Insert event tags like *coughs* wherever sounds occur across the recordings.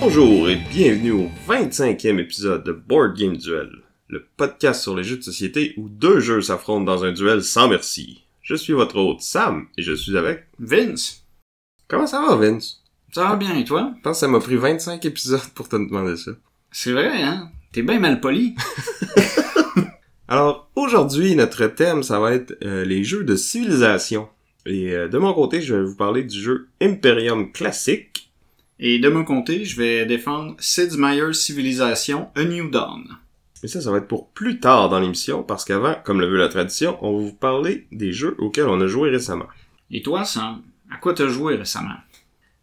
Bonjour et bienvenue au 25e épisode de Board Game Duel, le podcast sur les jeux de société où deux jeux s'affrontent dans un duel sans merci. Je suis votre hôte Sam et je suis avec... Vince, Comment ça va Vince? ça va bien et toi? Je pense que ça m'a pris 25 épisodes pour te demander ça. C'est vrai, hein? T'es bien mal poli. *laughs* Alors aujourd'hui notre thème ça va être euh, les jeux de civilisation. Et euh, de mon côté je vais vous parler du jeu Imperium classique. Et de mon côté, je vais défendre Sid Meier's Civilisation A New Dawn. Mais ça, ça va être pour plus tard dans l'émission, parce qu'avant, comme le veut la tradition, on va vous parler des jeux auxquels on a joué récemment. Et toi, Sam, à quoi t'as joué récemment?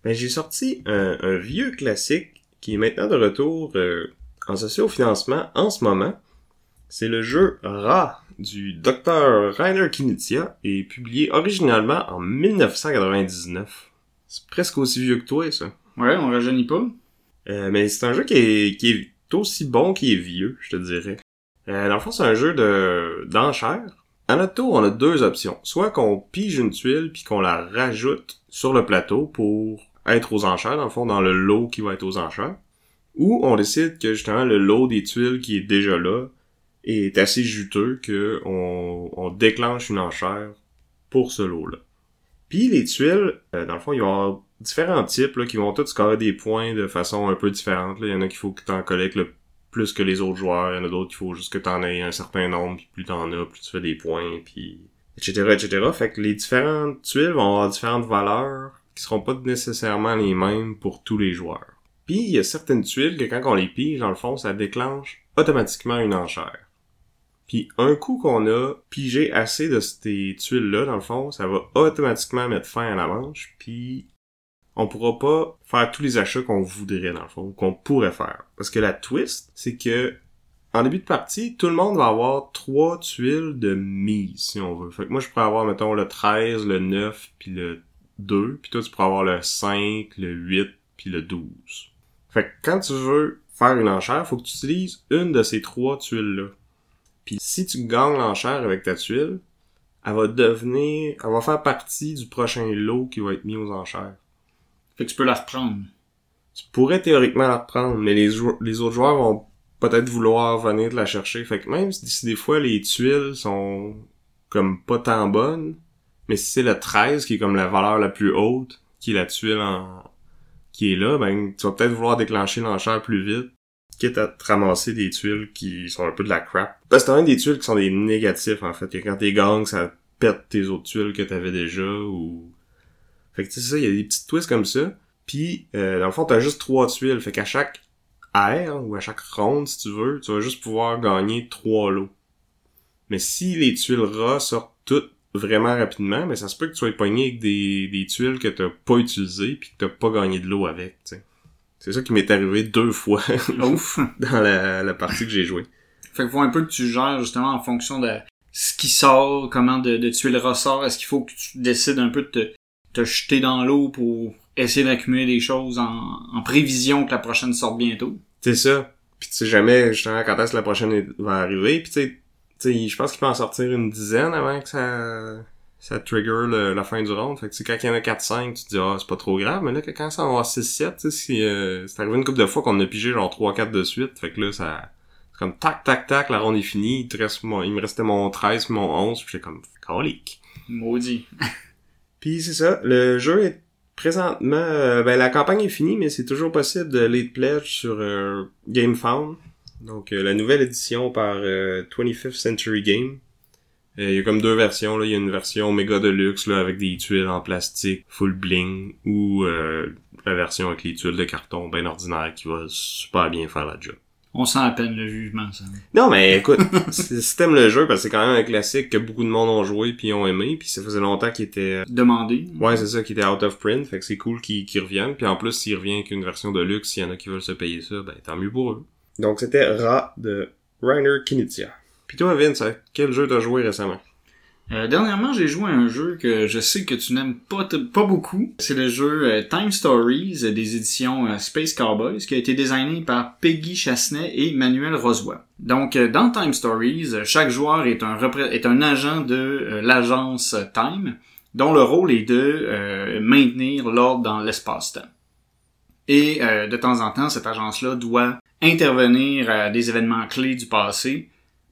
Ben, j'ai sorti un, un vieux classique qui est maintenant de retour euh, en socio-financement en ce moment. C'est le jeu Ra du Dr. Rainer Knizia et publié originalement en 1999. C'est presque aussi vieux que toi, ça. Ouais, on rajeunit pas. Euh, mais c'est un jeu qui est, qui est aussi bon qu'il est vieux, je te dirais. Euh, dans le fond, c'est un jeu de d'enchères. À notre tour, on a deux options. Soit qu'on pige une tuile puis qu'on la rajoute sur le plateau pour être aux enchères, dans le fond, dans le lot qui va être aux enchères. Ou on décide que justement le lot des tuiles qui est déjà là est assez juteux que on, déclenche une enchère pour ce lot-là. Puis les tuiles, euh, dans le fond, il y a différents types là, qui vont tous scorer des points de façon un peu différente. là. Il y en a qu'il faut que tu en collectes le plus que les autres joueurs. Il y en a d'autres qu'il faut juste que tu en aies un certain nombre. Puis plus t'en as, plus tu fais des points. Puis etc. etc. Fait que les différentes tuiles vont avoir différentes valeurs qui seront pas nécessairement les mêmes pour tous les joueurs. Puis il y a certaines tuiles que quand on les pige, dans le fond, ça déclenche automatiquement une enchère. Puis un coup qu'on a pigé assez de ces tuiles-là, dans le fond, ça va automatiquement mettre fin à la manche, puis on pourra pas faire tous les achats qu'on voudrait, dans le fond, qu'on pourrait faire. Parce que la twist, c'est que en début de partie, tout le monde va avoir trois tuiles de mise, si on veut. Fait que moi, je pourrais avoir, mettons, le 13, le 9, puis le 2, puis toi, tu pourrais avoir le 5, le 8, puis le 12. Fait que quand tu veux faire une enchère, faut que tu utilises une de ces trois tuiles-là. Puis si tu gagnes l'enchère avec ta tuile, elle va devenir, elle va faire partie du prochain lot qui va être mis aux enchères. Fait que tu peux la reprendre. Tu pourrais théoriquement la reprendre, mais les, les autres joueurs vont peut-être vouloir venir te la chercher. Fait que même si si des fois les tuiles sont comme pas tant bonnes, mais si c'est le 13 qui est comme la valeur la plus haute, qui est la tuile en... qui est là, ben tu vas peut-être vouloir déclencher l'enchère plus vite, quitte à te ramasser des tuiles qui sont un peu de la crap. Parce que t'as même des tuiles qui sont des négatifs en fait, que quand t'es gang, ça pète tes autres tuiles que t'avais déjà ou... Fait que tu sais ça, il y a des petites twists comme ça. Puis, euh, dans le fond, t'as juste trois tuiles. Fait qu'à chaque air, ou à chaque ronde, si tu veux, tu vas juste pouvoir gagner trois lots. Mais si les tuiles ras sortent toutes vraiment rapidement, mais ça se peut que tu sois pogné avec des, des tuiles que t'as pas utilisées puis que t'as pas gagné de l'eau avec, tu sais. C'est ça qui m'est arrivé deux fois *laughs* Ouf! *laughs* dans la, la partie que j'ai jouée. fait que faut un peu que tu gères justement en fonction de ce qui sort, comment de, de tuiles ressort. Est-ce qu'il faut que tu décides un peu de te, te jeter dans l'eau pour essayer d'accumuler des choses en, en prévision que la prochaine sorte bientôt? C'est ça. Puis tu sais jamais justement quand est-ce que la prochaine va arriver. Puis tu sais, je pense qu'il peut en sortir une dizaine avant que ça ça trigger le- la fin du round. Fait que tu sais, quand il y en a 4-5, tu te dis ah c'est pas trop grave. Mais là que quand ça va avoir 6-7, tu sais, si, euh, c'est arrivé une couple de fois qu'on a pigé genre 3-4 de suite. Fait que là ça. C'est comme tac tac tac, la ronde est finie, il, te reste mon, il me restait mon 13 puis mon 11, puis j'étais comme colique. Maudit. Puis c'est ça, le jeu est présentement, euh, ben la campagne est finie, mais c'est toujours possible de late pledge sur euh, GameFound. Donc euh, la nouvelle édition par euh, 25th Century Game. Euh, Il y a comme deux versions là, il y a une version méga deluxe là avec des tuiles en plastique full bling ou euh, la version avec les tuiles de carton bien ordinaire qui va super bien faire la job. On sent à peine le jugement, ça. Non, mais écoute, si t'aimes le jeu, parce que c'est quand même un classique que beaucoup de monde ont joué puis ont aimé, puis ça faisait longtemps qu'il était Demander. Ouais, c'est ça, qui était out of print, fait que c'est cool qu'ils qu'ils reviennent. Puis en plus, s'il revient avec une version de luxe, s'il y en a qui veulent se payer ça, ben tant mieux pour eux. Donc c'était Ra de Rainer Knizia. Puis toi, Vince, à quel jeu t'as joué récemment? Euh, dernièrement, j'ai joué à un jeu que je sais que tu n'aimes pas, beaucoup. C'est le jeu euh, Time Stories euh, des éditions Space Cowboys qui a été designé par Peggy Chassenet et Manuel Rosoy. Donc, dans Time Stories, chaque joueur est un, agent de l'agence Time dont le rôle est de maintenir l'ordre dans l'espace-temps. Et de temps en temps, cette agence-là doit intervenir à des événements clés du passé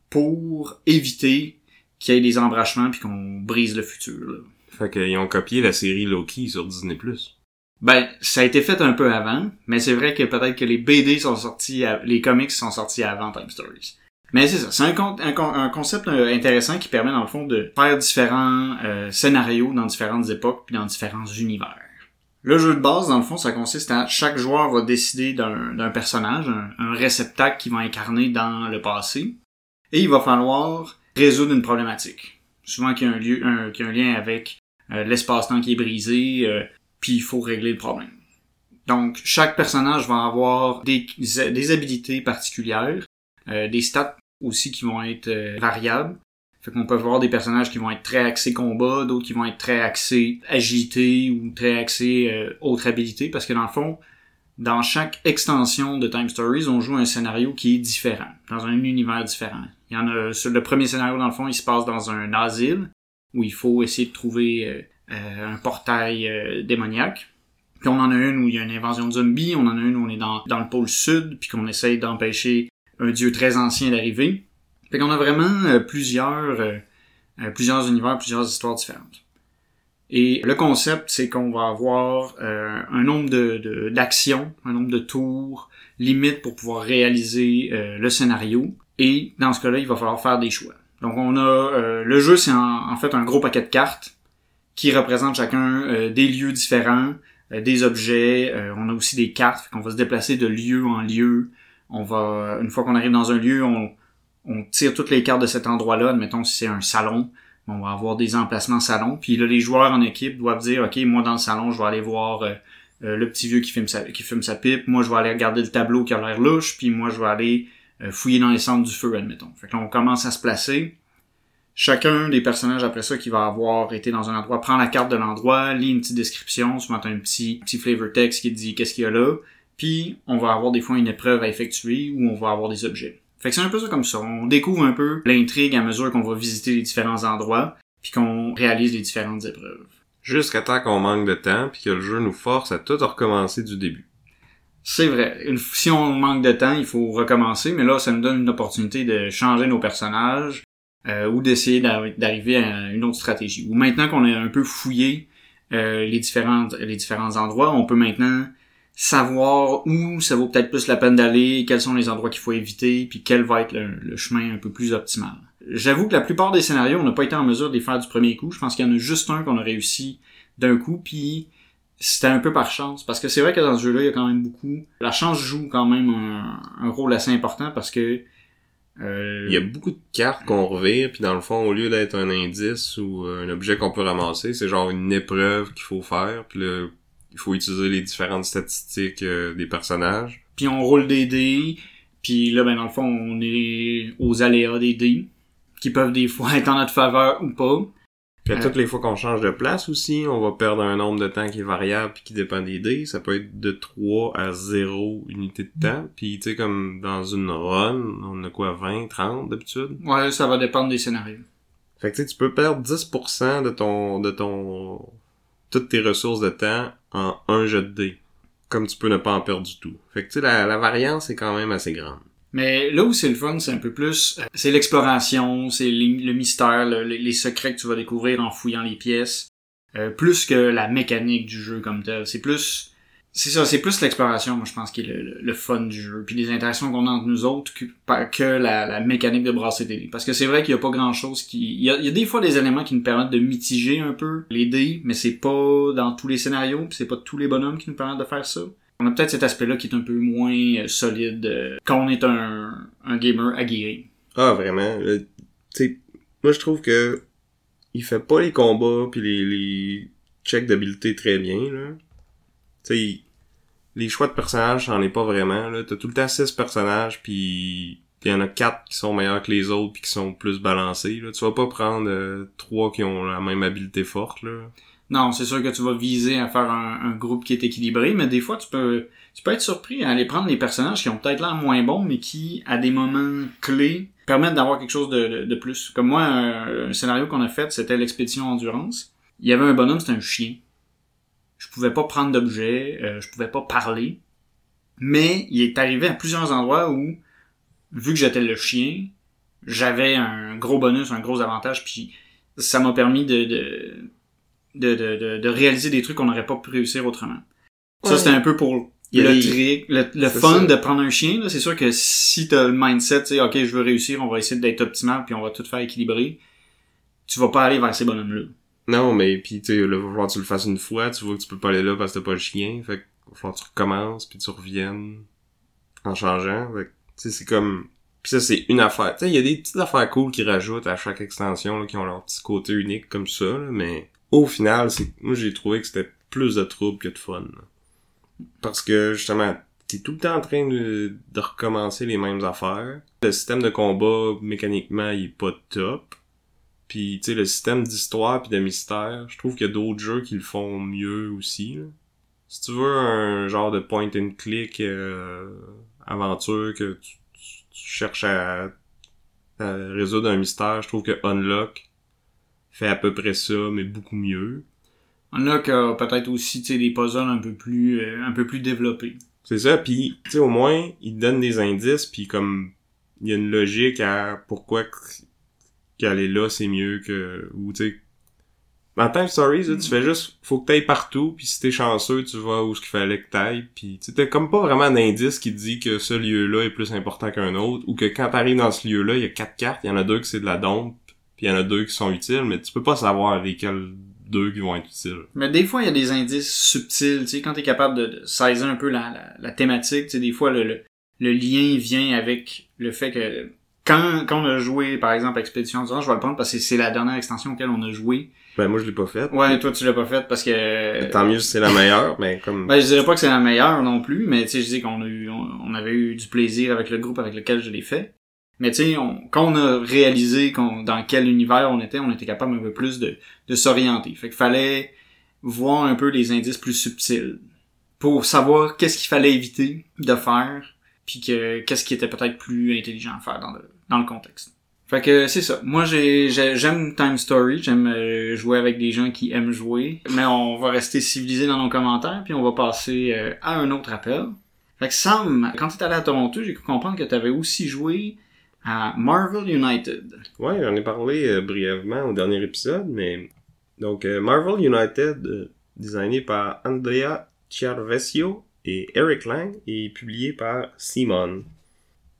pour éviter qu'il y ait des embrachements puis qu'on brise le futur. là. Fait qu'ils ont copié la série Loki sur Disney+. Ben, ça a été fait un peu avant, mais c'est vrai que peut-être que les BD sont sortis, à- les comics sont sortis avant Time Stories. Mais c'est ça, c'est un, con- un, con- un concept euh, intéressant qui permet dans le fond de faire différents euh, scénarios dans différentes époques puis dans différents univers. Le jeu de base, dans le fond, ça consiste à chaque joueur va décider d'un personnage, un, un réceptacle qui va incarner dans le passé, et il va falloir résoudre une problématique. Souvent qu'il y a un, lieu, un, un lien avec euh, l'espace-temps qui est brisé, euh, puis il faut régler le problème. Donc, chaque personnage va avoir des, des habilités particulières, euh, des stats aussi qui vont être euh, variables. Fait qu'on peut avoir des personnages qui vont être très axés combat, d'autres qui vont être très axés agilité ou très axés euh, autre habilité, parce que dans le fond, dans chaque extension de Time Stories, on joue un scénario qui est différent, dans un univers différent. Il y en a, sur le premier scénario, dans le fond, il se passe dans un asile, où il faut essayer de trouver euh, euh, un portail euh, démoniaque. Puis on en a une où il y a une invasion de zombies, on en a une où on est dans, dans le pôle sud, puis qu'on essaye d'empêcher un dieu très ancien d'arriver. Fait qu'on a vraiment plusieurs, plusieurs univers, plusieurs histoires différentes. Et le concept, c'est qu'on va avoir un nombre de, de- d'actions, un nombre de tours limite pour pouvoir réaliser le scénario. Et dans ce cas-là, il va falloir faire des choix. Donc on a euh, le jeu, c'est en, en fait un gros paquet de cartes qui représentent chacun euh, des lieux différents, euh, des objets. euh, on a aussi des cartes, qu'on va se déplacer de lieu en lieu. On va, une fois qu'on arrive dans un lieu, on, on tire toutes les cartes de cet endroit-là. Admettons si c'est un salon, on va avoir des emplacements salon. Puis là, les joueurs en équipe doivent dire, ok, moi dans le salon, je vais aller voir le petit vieux qui fume sa, qui fume sa pipe. Moi, je vais aller regarder le tableau qui a l'air louche. Puis moi, je vais aller fouiller dans les centres du feu, admettons. Fait que on commence à se placer. Chacun des personnages après ça qui va avoir été dans un endroit prend la carte de l'endroit, lit une petite description, souvent un petit, petit flavor text qui dit qu'est-ce qu'il y a là, puis on va avoir des fois une épreuve à effectuer ou on va avoir des objets. Fait que c'est un peu ça comme ça. On découvre un peu l'intrigue à mesure qu'on va visiter les différents endroits, puis qu'on réalise les différentes épreuves. Jusqu'à temps qu'on manque de temps, puis que le jeu nous force à tout recommencer du début. C'est vrai. Si on manque de temps, il faut recommencer, mais là, ça nous donne une opportunité de changer nos personnages euh, ou d'essayer d'arri- d'arriver à une autre stratégie. Ou maintenant qu'on a un peu fouillé euh, les, différentes, les différents endroits, on peut maintenant savoir où ça vaut peut-être plus la peine d'aller, quels sont les endroits qu'il faut éviter, puis quel va être le, le chemin un peu plus optimal. J'avoue que la plupart des scénarios, on n'a pas été en mesure de les faire du premier coup. Je pense qu'il y en a juste un qu'on a réussi d'un coup, puis c'était un peu par chance. Parce que c'est vrai que dans ce jeu-là, il y a quand même beaucoup... La chance joue quand même un, un rôle assez important parce que... euh, Il y a beaucoup de cartes qu'on revire, puis dans le fond, au lieu d'être un indice ou un objet qu'on peut ramasser, c'est genre une épreuve qu'il faut faire, puis là, il faut utiliser les différentes statistiques euh, des personnages. Puis on roule des dés, puis là, ben dans le fond, on est aux aléas des dés, qui peuvent des fois *laughs* être en notre faveur ou pas. Puis à toutes les fois qu'on change de place aussi, on va perdre un nombre de temps qui est variable puis qui dépend des dés. Ça peut être de 3 à 0 unités de temps. Puis tu sais, comme dans une run, on a quoi, 20, 30 d'habitude? Ouais, ça va dépendre des scénarios. Fait que tu sais, tu peux perdre 10% de ton, de ton, toutes tes ressources de temps en un jet de dés. Comme tu peux ne pas en perdre du tout. Fait que tu sais, la, la variance est quand même assez grande. Mais là où c'est le fun, c'est un peu plus... euh, C'est l'exploration, c'est le mystère, le- les, secrets que tu vas découvrir en fouillant les pièces. euh, plus que la mécanique du jeu comme tel. C'est plus... C'est ça, c'est plus l'exploration, moi je pense, qui est le, le- fun du jeu. Puis les interactions qu'on a entre nous autres que, la, mécanique de brasser des dés. Parce que c'est vrai qu'il y a pas grand chose qui... Il y a, il y a des fois des éléments qui nous permettent de mitiger un peu les dés, mais c'est pas dans tous les scénarios, puis c'est pas tous les bonhommes qui nous permettent de faire ça. On a peut-être cet aspect-là qui est un peu moins euh, solide euh, quand on est un, gamer aguerri. Ah, vraiment. sais, moi je trouve que il fait pas les combats puis les, checks d'habileté très bien, là. Tu sais, il- les choix de personnages, j'en ai pas vraiment, là. T'as tout le temps six personnages puis il y en a quatre qui sont meilleurs que les autres puis qui sont plus balancés. Là. Tu vas pas prendre euh, trois qui ont la même habileté forte. Là. Non, c'est sûr que tu vas viser à faire un, un, groupe qui est équilibré, mais des fois tu peux tu peux être surpris à aller prendre les personnages qui ont peut-être l'air moins bons, mais qui, à des moments clés, permettent d'avoir quelque chose de, de, plus. Comme moi, un, scénario qu'on a fait, c'était l'expédition endurance. Il y avait un bonhomme, c'était un chien. Je pouvais pas prendre d'objet, euh, je pouvais pas parler. Mais il est arrivé à plusieurs endroits où, vu que j'étais le chien, j'avais un gros bonus, un gros avantage, puis ça m'a permis de, de, de, de, de, réaliser des trucs qu'on n'aurait pas pu réussir autrement. Ça, c'était un peu pour le trick, le, fun de prendre un chien. C'est sûr que si t'as le mindset, tu sais, ok, je veux réussir, on va essayer d'être optimal, puis on va tout faire équilibrer, tu vas pas aller vers ces bonhommes-là. Non, mais puis tu sais, là, va falloir que tu le fasses une fois, tu vois que tu peux pas aller là parce que t'as pas le chien, fait que va falloir que tu recommences, puis tu reviennes en changeant. Fait tu sais, c'est comme... Puis ça, c'est une affaire. Tu sais, il y a des petites affaires cool qui rajoutent à chaque extension, là, qui ont leur petit côté unique comme ça, là, mais au final, c'est moi j'ai trouvé que c'était plus de trouble que de fun. Parce que justement, t'es tout le temps en train de, recommencer les mêmes affaires. Le système de combat, mécaniquement, il est pas top. Puis, tu sais, le système d'histoire puis de mystère, je trouve qu'il y a d'autres jeux qui le font mieux aussi. Si tu veux un genre de point and click euh, aventure que tu, cherches à, à, résoudre un mystère, je trouve que Unlock fait à peu près ça, mais beaucoup mieux. Unlock a peut-être aussi des puzzles un peu plus euh, un peu plus développés. C'est ça, puis tu sais au moins il te donne des indices puis comme il y a une logique à pourquoi qu'aller là c'est mieux que ou tu sais en Time Stories, tu fais juste, faut que t'ailles partout, puis si t'es chanceux, tu vas où ce qu'il fallait que t'ailles, puis tu t'as comme pas vraiment d'indice qui te dit que ce lieu-là est plus important qu'un autre, ou que quand t'arrives dans ce lieu-là, il y a quatre cartes, il y en a deux qui c'est de la dompe, puis il y en a deux qui sont utiles, mais tu peux pas savoir lesquelles deux qui vont être utiles. Mais des fois, il y a des indices subtils, tu sais, quand t'es capable de, saisir un peu la, la, la thématique, tu sais, des fois, le, le, le, lien vient avec le fait que quand, quand on a joué, par exemple, Expédition je vais le prendre parce que c'est la dernière extension auquel on a joué. Ben, moi, je l'ai pas faite. Ouais, toi, tu l'as pas faite parce que... Tant mieux si c'est la meilleure, mais comme... Ben, je dirais pas que c'est la meilleure non plus, mais tu sais, je dis qu'on a eu, on, avait eu du plaisir avec le groupe avec lequel je l'ai fait. Mais tu sais, quand on a réalisé dans quel univers on était, on était capable un peu plus de, de s'orienter. Fait qu'il fallait voir un peu les indices plus subtils pour savoir qu'est-ce qu'il fallait éviter de faire, puis que qu'est-ce qui était peut-être plus intelligent à faire dans le, dans le contexte. Fait que c'est ça. Moi j'ai j'aime Time Story, j'aime euh, jouer avec des gens qui aiment jouer, mais on va rester civilisé dans nos commentaires puis on va passer euh, à un autre appel. Fait que Sam, quand tu es allé à Toronto, j'ai cru comprendre que tu avais aussi joué à Marvel United. Ouais, j'en ai parlé euh, brièvement au dernier épisode, mais donc euh, Marvel United, euh, designé par Andrea Chiarvesio et Eric Lang, et publié par Simon.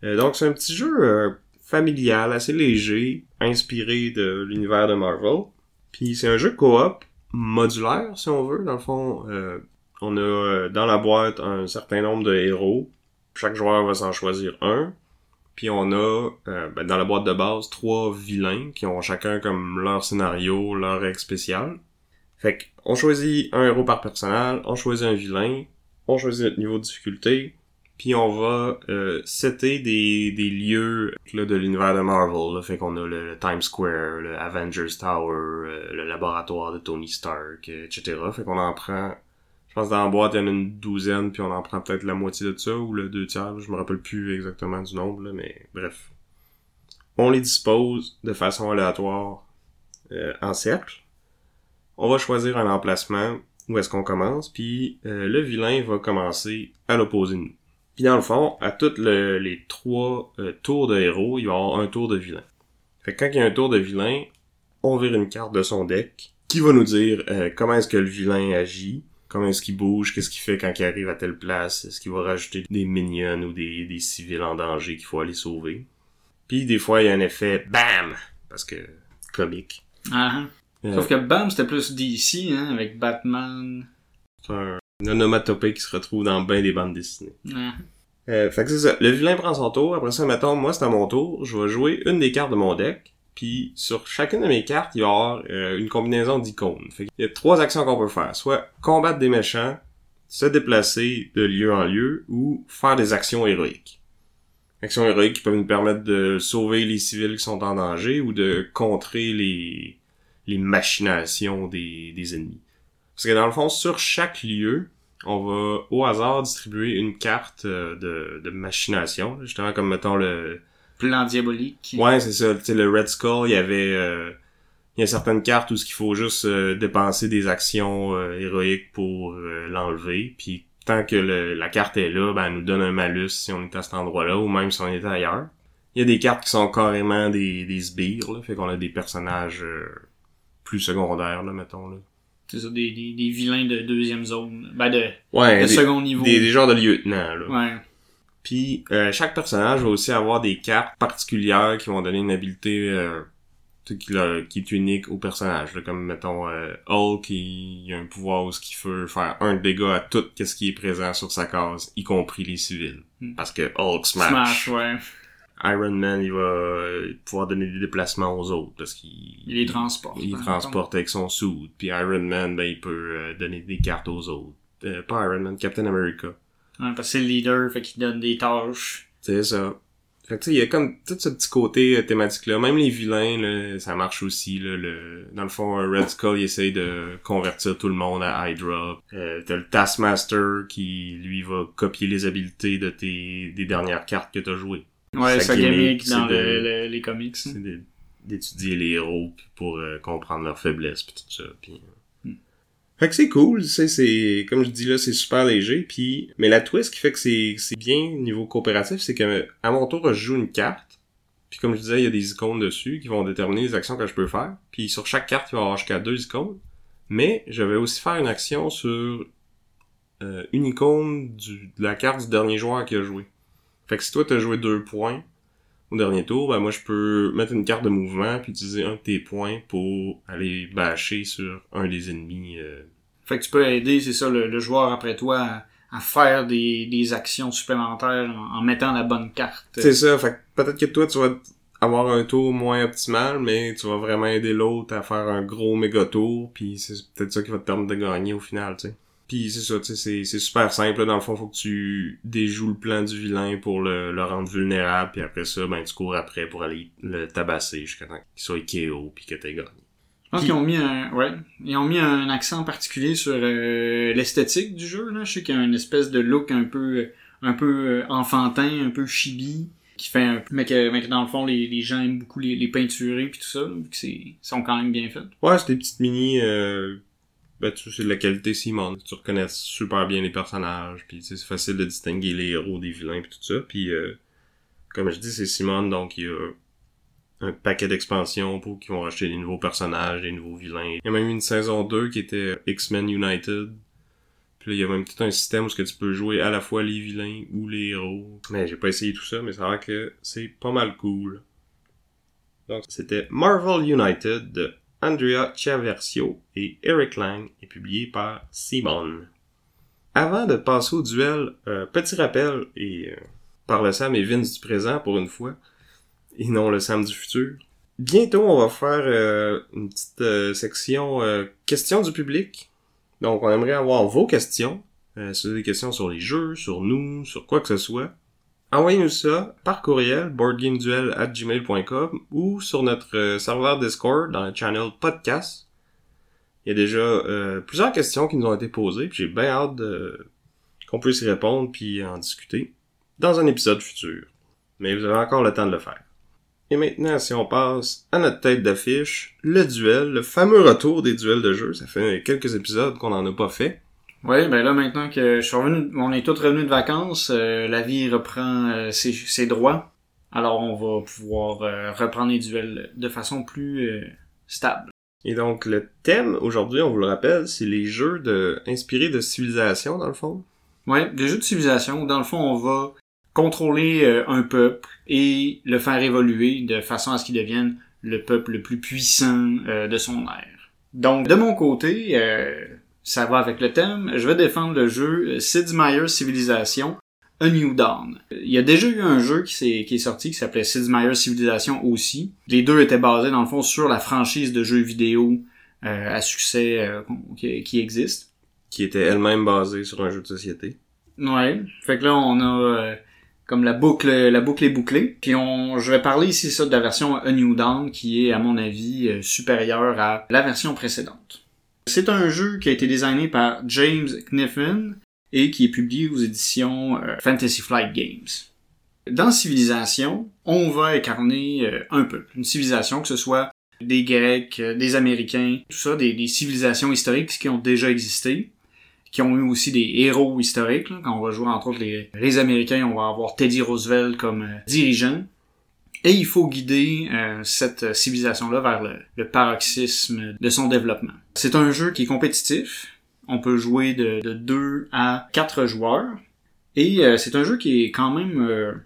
donc c'est un petit jeu familial, assez léger, inspiré de l'univers de Marvel. Puis c'est un jeu coop modulaire, si on veut. Dans le fond, on a dans la boîte un certain nombre de héros. Chaque joueur va s'en choisir un. Puis on a, euh, ben, dans la boîte de base, trois vilains qui ont chacun comme leur scénario, leur règle spéciale. Fait qu'on choisit un héros par personnage, on choisit un vilain, on choisit notre niveau de difficulté, puis on va euh, setter des, des lieux là, de l'univers de Marvel. Là. Fait qu'on a le, Times Square, le Avengers Tower, euh, le laboratoire de Tony Stark, etc. Fait qu'on en prend pense dans la boîte, il y en a une douzaine, puis on en prend peut-être la moitié de ça, ou le deux tiers, je me rappelle plus exactement du nombre, là, mais bref. On les dispose de façon aléatoire euh, en cercle. On va choisir un emplacement où est-ce qu'on commence, puis euh, le vilain va commencer à l'opposé de nous. Puis dans le fond, à toutes les trois euh, tours de héros, il va y avoir un tour de vilain. Fait que quand il y a un tour de vilain, on vire une carte de son deck qui va nous dire comment est-ce que le vilain agit, Comment est-ce qu'il bouge, qu'est-ce qu'il fait quand il arrive à telle place, est-ce qu'il va rajouter des minions ou des, des civils en danger qu'il faut aller sauver? Puis des fois, il y a un effet BAM! Parce que comique. Ah, uh Sauf que BAM, c'était plus DC, hein, avec Batman. C'est un, onomatopée qui se retrouve dans bien des bandes dessinées. Uh euh, fait que c'est ça. Le vilain prend son tour. Après ça, mettons, moi, c'est à mon tour. Je vais jouer une des cartes de mon deck. Puis sur chacune de mes cartes, il va y avoir euh, une combinaison d'icônes. il y a trois actions qu'on peut faire. Soit combattre des méchants, se déplacer de lieu en lieu, ou faire des actions héroïques. actions héroïques qui peuvent nous permettre de sauver les civils qui sont en danger ou de contrer les, machinations des, des ennemis. Parce que dans le fond, sur chaque lieu, on va au hasard distribuer une carte euh, de, de machination, justement comme mettons le... Plan diabolique. Ouais, c'est ça. Tu sais, le Red Skull, il y avait... euh, il y a certaines cartes où ce qu'il faut juste euh, dépenser des actions euh, héroïques pour euh, l'enlever. Puis tant que le- la carte est là, ben, elle nous donne un malus si on est à cet endroit-là ou même si on était ailleurs. Il y a des cartes qui sont carrément des, des sbires, là. Fait qu'on a des personnages plus secondaires, là, mettons, là. C'est ça, des, des, des vilains de deuxième zone. Ben, de, Ouais, de des, second niveau. des, des genres de lieutenants, là. Ouais. Puis euh, chaque personnage va aussi avoir des cartes particulières qui vont donner une habilité euh, qui, qui est unique au personnage. là. comme mettons euh, Hulk, il, il a un pouvoir où ce qu'il peut faire un dégât à tout ce qui est présent sur sa case, y compris les civils. Hmm. Parce que Hulk smash. Smash, ouais. Iron Man, il va euh, pouvoir donner des déplacements aux autres parce qu'il Il les transporte. il par transporte avec son suit. Puis Iron Man, ben il peut euh, donner des cartes aux autres. Euh, pas Iron Man, Captain America. Ouais, parce que c'est le leader, fait qu'il donne des tâches. C'est ça. Fait que tu sais, il y a comme tout ce petit côté euh, thématique-là. Même les vilains, là, ça marche aussi. Là, le... Dans le fond, Red Skull, il essaye de convertir tout le monde à Hydra. Euh, T'as le Taskmaster qui, lui, va copier les habiletés de tes des dernières cartes que t'as jouées. Ouais, Sa gimmick gimmick, dans le- le- les comics. C'est d'étudier les héros pour euh, comprendre leurs faiblesses pis tout ça. Puis, euh. Fait que c'est cool, sais, c'est comme je dis là, c'est super léger. Puis, mais la twist qui fait que c'est c'est bien au niveau coopératif, c'est que à mon tour, je joue une carte. Puis comme je disais, il y a des icônes dessus qui vont déterminer les actions que je peux faire. Puis sur chaque carte, il va y avoir jusqu'à deux icônes. Mais je vais aussi faire une action sur euh, une icône du, de la carte du dernier joueur qui a joué. Fait que si toi t'as joué deux points au dernier tour, ben moi je peux mettre une carte de mouvement puis utiliser un de tes points pour aller bâcher sur un des ennemis. euh. Fait que tu peux aider, c'est ça, le, le joueur après toi à, à faire des, des actions supplémentaires en, en mettant la bonne carte. C'est ça, fait que peut-être que toi tu vas avoir un tour moins optimal, mais tu vas vraiment aider l'autre à faire un gros méga tour, puis c'est peut-être ça qui va te permettre de gagner au final, tu sais. Puis c'est ça, tu sais, c'est- c'est super simple. là. Dans le fond, faut que tu déjoues le plan du vilain pour le, le rendre vulnérable, puis après ça, ben tu cours après pour aller le tabasser jusqu'à temps qu'il soit KO puis que t'aies gagné. Je pense qu'ils ont mis un, ouais, ils ont mis un accent particulier sur euh, l'esthétique du jeu. Là. Je sais qu'il y a une espèce de look un peu, un peu euh, enfantin, un peu chibi, qui fait un, mais que, mais que dans le fond les, les gens aiment beaucoup les, les peinturer puis tout ça, là, vu que c'est, ils sont quand même bien faits. Ouais, c'est des petites mini. Euh... Ben, tu sais, c'est de la qualité Simon. Tu reconnais super bien les personnages, puis tu sais, c'est facile de distinguer les héros des vilains puis tout ça. Puis, euh, comme je dis, c'est Simon, donc il y a un paquet d'expansions pour qui vont acheter des nouveaux personnages, des nouveaux vilains. Il y a même une saison 2 qui était X-Men United. Puis là, il y a même tout un système où tu peux jouer à la fois les vilains ou les héros. Mais j'ai pas essayé tout ça, mais a l'air que c'est pas mal cool. Donc, c'était Marvel United Andrea Chiaversio et Eric Lang et publié par Simon. Avant de passer au duel, euh, petit rappel, et euh, par le Sam et Vince du présent pour une fois, et non le Sam du futur. Bientôt, on va faire euh, une petite section questions du public. Donc, on aimerait avoir vos questions. Si vous avez des questions sur les jeux, sur nous, sur quoi que ce soit. Envoyez-nous ça par courriel, boardgameduel.gmail.com ou sur notre euh, serveur Discord dans le channel podcast. Il y a déjà euh, plusieurs questions qui nous ont été posées, puis j'ai bien hâte de- qu'on puisse y répondre puis en discuter dans un épisode futur. Mais vous avez encore le temps de le faire. Et maintenant, si on passe à notre tête d'affiche, le duel, le fameux retour des duels de jeu. Ça fait quelques épisodes qu'on n'en a pas fait. Ouais, ben là maintenant que je suis revenu, on est tous revenus de vacances, euh, la vie reprend euh, ses, ses droits. Alors on va pouvoir euh, reprendre les duels de façon plus stable. Et donc, le thème aujourd'hui, on vous le rappelle, c'est les jeux de inspirés de civilisation, dans le fond. Ouais, des jeux de civilisation, dans le fond, on va contrôler un peuple et le faire évoluer de façon à ce qu'il devienne le peuple le plus puissant de son ère. Donc, de mon côté, ça va avec le thème, je vais défendre le jeu Sid Meier's Civilization A New Dawn. Il y a déjà eu un jeu qui, s'est- qui est sorti qui s'appelait Sid Meier's Civilization aussi. Les deux étaient basés, dans le fond, sur la franchise de jeux vidéo euh, à succès euh, qui, qui existe. Qui était elle-même basée sur un jeu de société. Ouais. Fait que là, on a euh, comme la boucle, la boucle est bouclée. Puis on, je vais parler ici ça de la version A New Dawn qui est à mon avis euh, supérieure à la version précédente. C'est un jeu qui a été designé par James Kniffen et qui est publié aux éditions euh, Fantasy Flight Games. Dans Civilisation, on va incarner euh, un peuple, une civilisation que ce soit des Grecs, des Américains, tout ça, des, civilisations historiques qui ont déjà existé qui ont eu aussi des héros historiques. Là. Quand on va jouer entre autres les, Américains, on va avoir Teddy Roosevelt comme euh, dirigeant. Et il faut guider euh, cette civilisation-là vers le, le, paroxysme de son développement. C'est un jeu qui est compétitif. On peut jouer de, de 2 à 4 joueurs. Et euh, c'est un jeu qui est quand même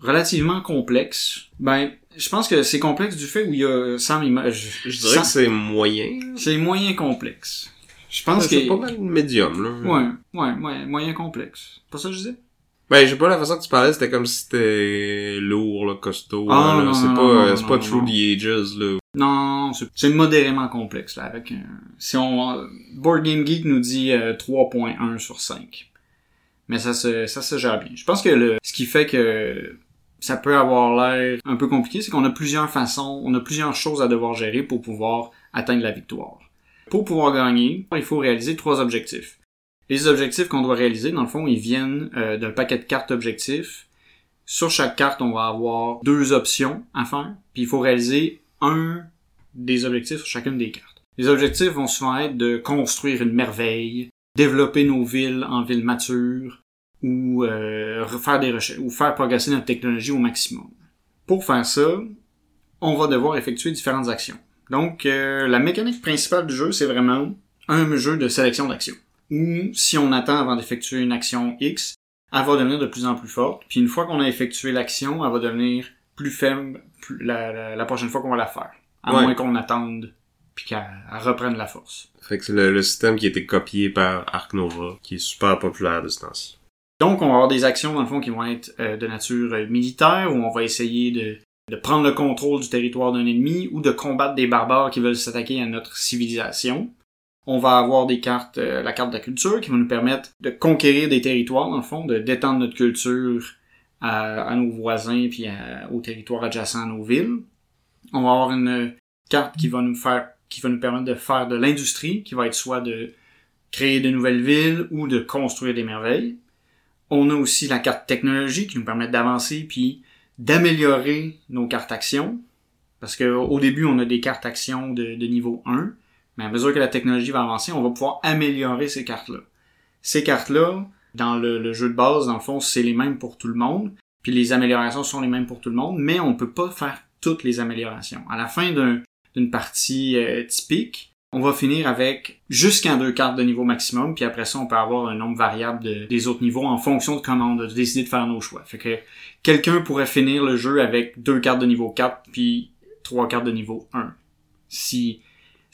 relativement complexe. Ben, je pense que c'est complexe du fait où il y a 100 images. Je dirais que c'est moyen. C'est moyen complexe. Je pense que. C'est pas mal médium, là. Ouais, ouais, ouais, moyen complexe. Pas ça que je disais? Ben, je sais pas, la façon que tu parlais, c'était comme si c'était lourd, là, costaud. Ah, là. non, C'est non, pas, non, euh, non, c'est non, pas non, non. the Ages, là. Non, c'est- c'est modérément complexe, là, avec un... Si on... euh, Board Game Geek nous dit euh, 3.1 sur 5. Mais ça se, ça se gère bien. Je pense que le, ce qui fait que ça peut avoir l'air un peu compliqué, c'est qu'on a plusieurs façons, on a plusieurs choses à devoir gérer pour pouvoir atteindre la victoire. Pour pouvoir gagner, il faut réaliser trois objectifs. Les objectifs qu'on doit réaliser, dans le fond, ils viennent euh, d'un paquet de cartes objectifs. Sur chaque carte, on va avoir deux options à faire, puis il faut réaliser un des objectifs sur chacune des cartes. Les objectifs vont souvent être de construire une merveille, développer nos villes en villes matures, ou euh, refaire des recherches, ou faire progresser notre technologie au maximum. Pour faire ça, on va devoir effectuer différentes actions. Donc, euh, la mécanique principale du jeu, c'est vraiment un jeu de sélection d'actions. Où, si on attend avant d'effectuer une action X, elle va devenir de plus en plus forte. Puis une fois qu'on a effectué l'action, elle va devenir plus faible plus- la, la- la prochaine fois qu'on va la faire. À Ouais. moins qu'on attende puis qu'elle elle reprenne la force. Fait que c'est le, le système qui a été copié par Ark Nova, qui est super populaire de ce temps-ci. Donc, on va avoir des actions, dans le fond, qui vont être euh, de nature euh, militaire, où on va essayer de, de prendre le contrôle du territoire d'un ennemi ou de combattre des barbares qui veulent s'attaquer à notre civilisation. On va avoir des cartes, euh, la carte de la culture, qui va nous permettre de conquérir des territoires, dans le fond, de détendre notre culture à, nos voisins puis aux territoires adjacents à nos villes. On va avoir une carte qui va nous faire, qui va nous permettre de faire de l'industrie, qui va être soit de créer de nouvelles villes ou de construire des merveilles. On a aussi la carte technologie qui nous permet d'avancer puis d'améliorer nos cartes actions. Parce que au début, on a des cartes actions de, de niveau 1, mais à mesure que la technologie va avancer, on va pouvoir améliorer ces cartes-là. Ces cartes-là, dans le, jeu de base, dans le fond, c'est les mêmes pour tout le monde. Puis les améliorations sont les mêmes pour tout le monde, mais on peut pas faire toutes les améliorations. À la fin d'un- d'une partie euh, typique, on va finir avec jusqu'à deux cartes de niveau maximum, puis après ça, on peut avoir un nombre variable de- des autres niveaux en fonction de comment on a décidé de faire nos choix. Fait que quelqu'un pourrait finir le jeu avec deux cartes de niveau 4, puis trois cartes de niveau 1. Si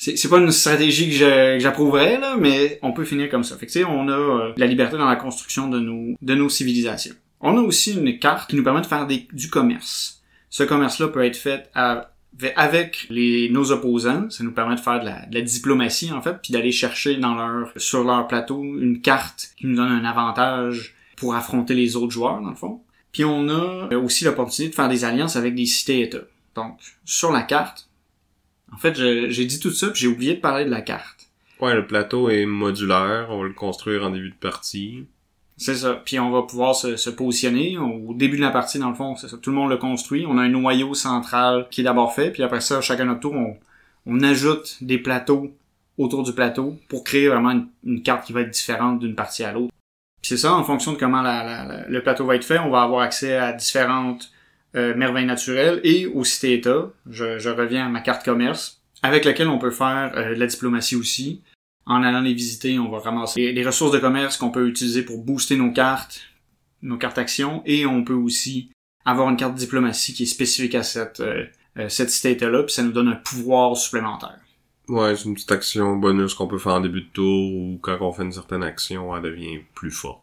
c'est pas une stratégie que j'approuverais là, mais on peut finir comme ça. Fait que tu sais, on a euh, la liberté dans la construction de nos de nos civilisations. On a aussi une carte qui nous permet de faire du commerce. Ce commerce-là peut être fait avec les, nos opposants. Ça nous permet de faire de la, de la diplomatie, en fait, puis d'aller chercher dans leur, sur leur plateau une carte qui nous donne un avantage pour affronter les autres joueurs, dans le fond. Puis on a euh, aussi l'opportunité de faire des alliances avec des cités-États. Donc, sur la carte, en fait, j'ai dit tout ça, puis j'ai oublié de parler de la carte. Ouais, le plateau est modulaire, on va le construire en début de partie. C'est ça. Puis on va pouvoir se, se positionner. Au début de la partie, dans le fond, c'est ça. Tout le monde le construit. On a un noyau central qui est d'abord fait. Puis après ça, chacun notre tour, on, on ajoute des plateaux autour du plateau pour créer vraiment une, une carte qui va être différente d'une partie à l'autre. Puis c'est ça, en fonction de comment la- la- la- le plateau va être fait, on va avoir accès à différentes euh, merveilles naturelles et aux cités-États. Je, je reviens à ma carte commerce, avec laquelle on peut faire euh, de la diplomatie aussi. En allant les visiter, on va ramasser les- les ressources de commerce qu'on peut utiliser pour booster nos cartes, nos cartes actions, et on peut aussi avoir une carte diplomatie qui est spécifique à cette, euh, euh, cette cité-là, puis ça nous donne un pouvoir supplémentaire. Ouais, c'est une petite action bonus qu'on peut faire en début de tour ou quand on fait une certaine action, elle devient plus forte.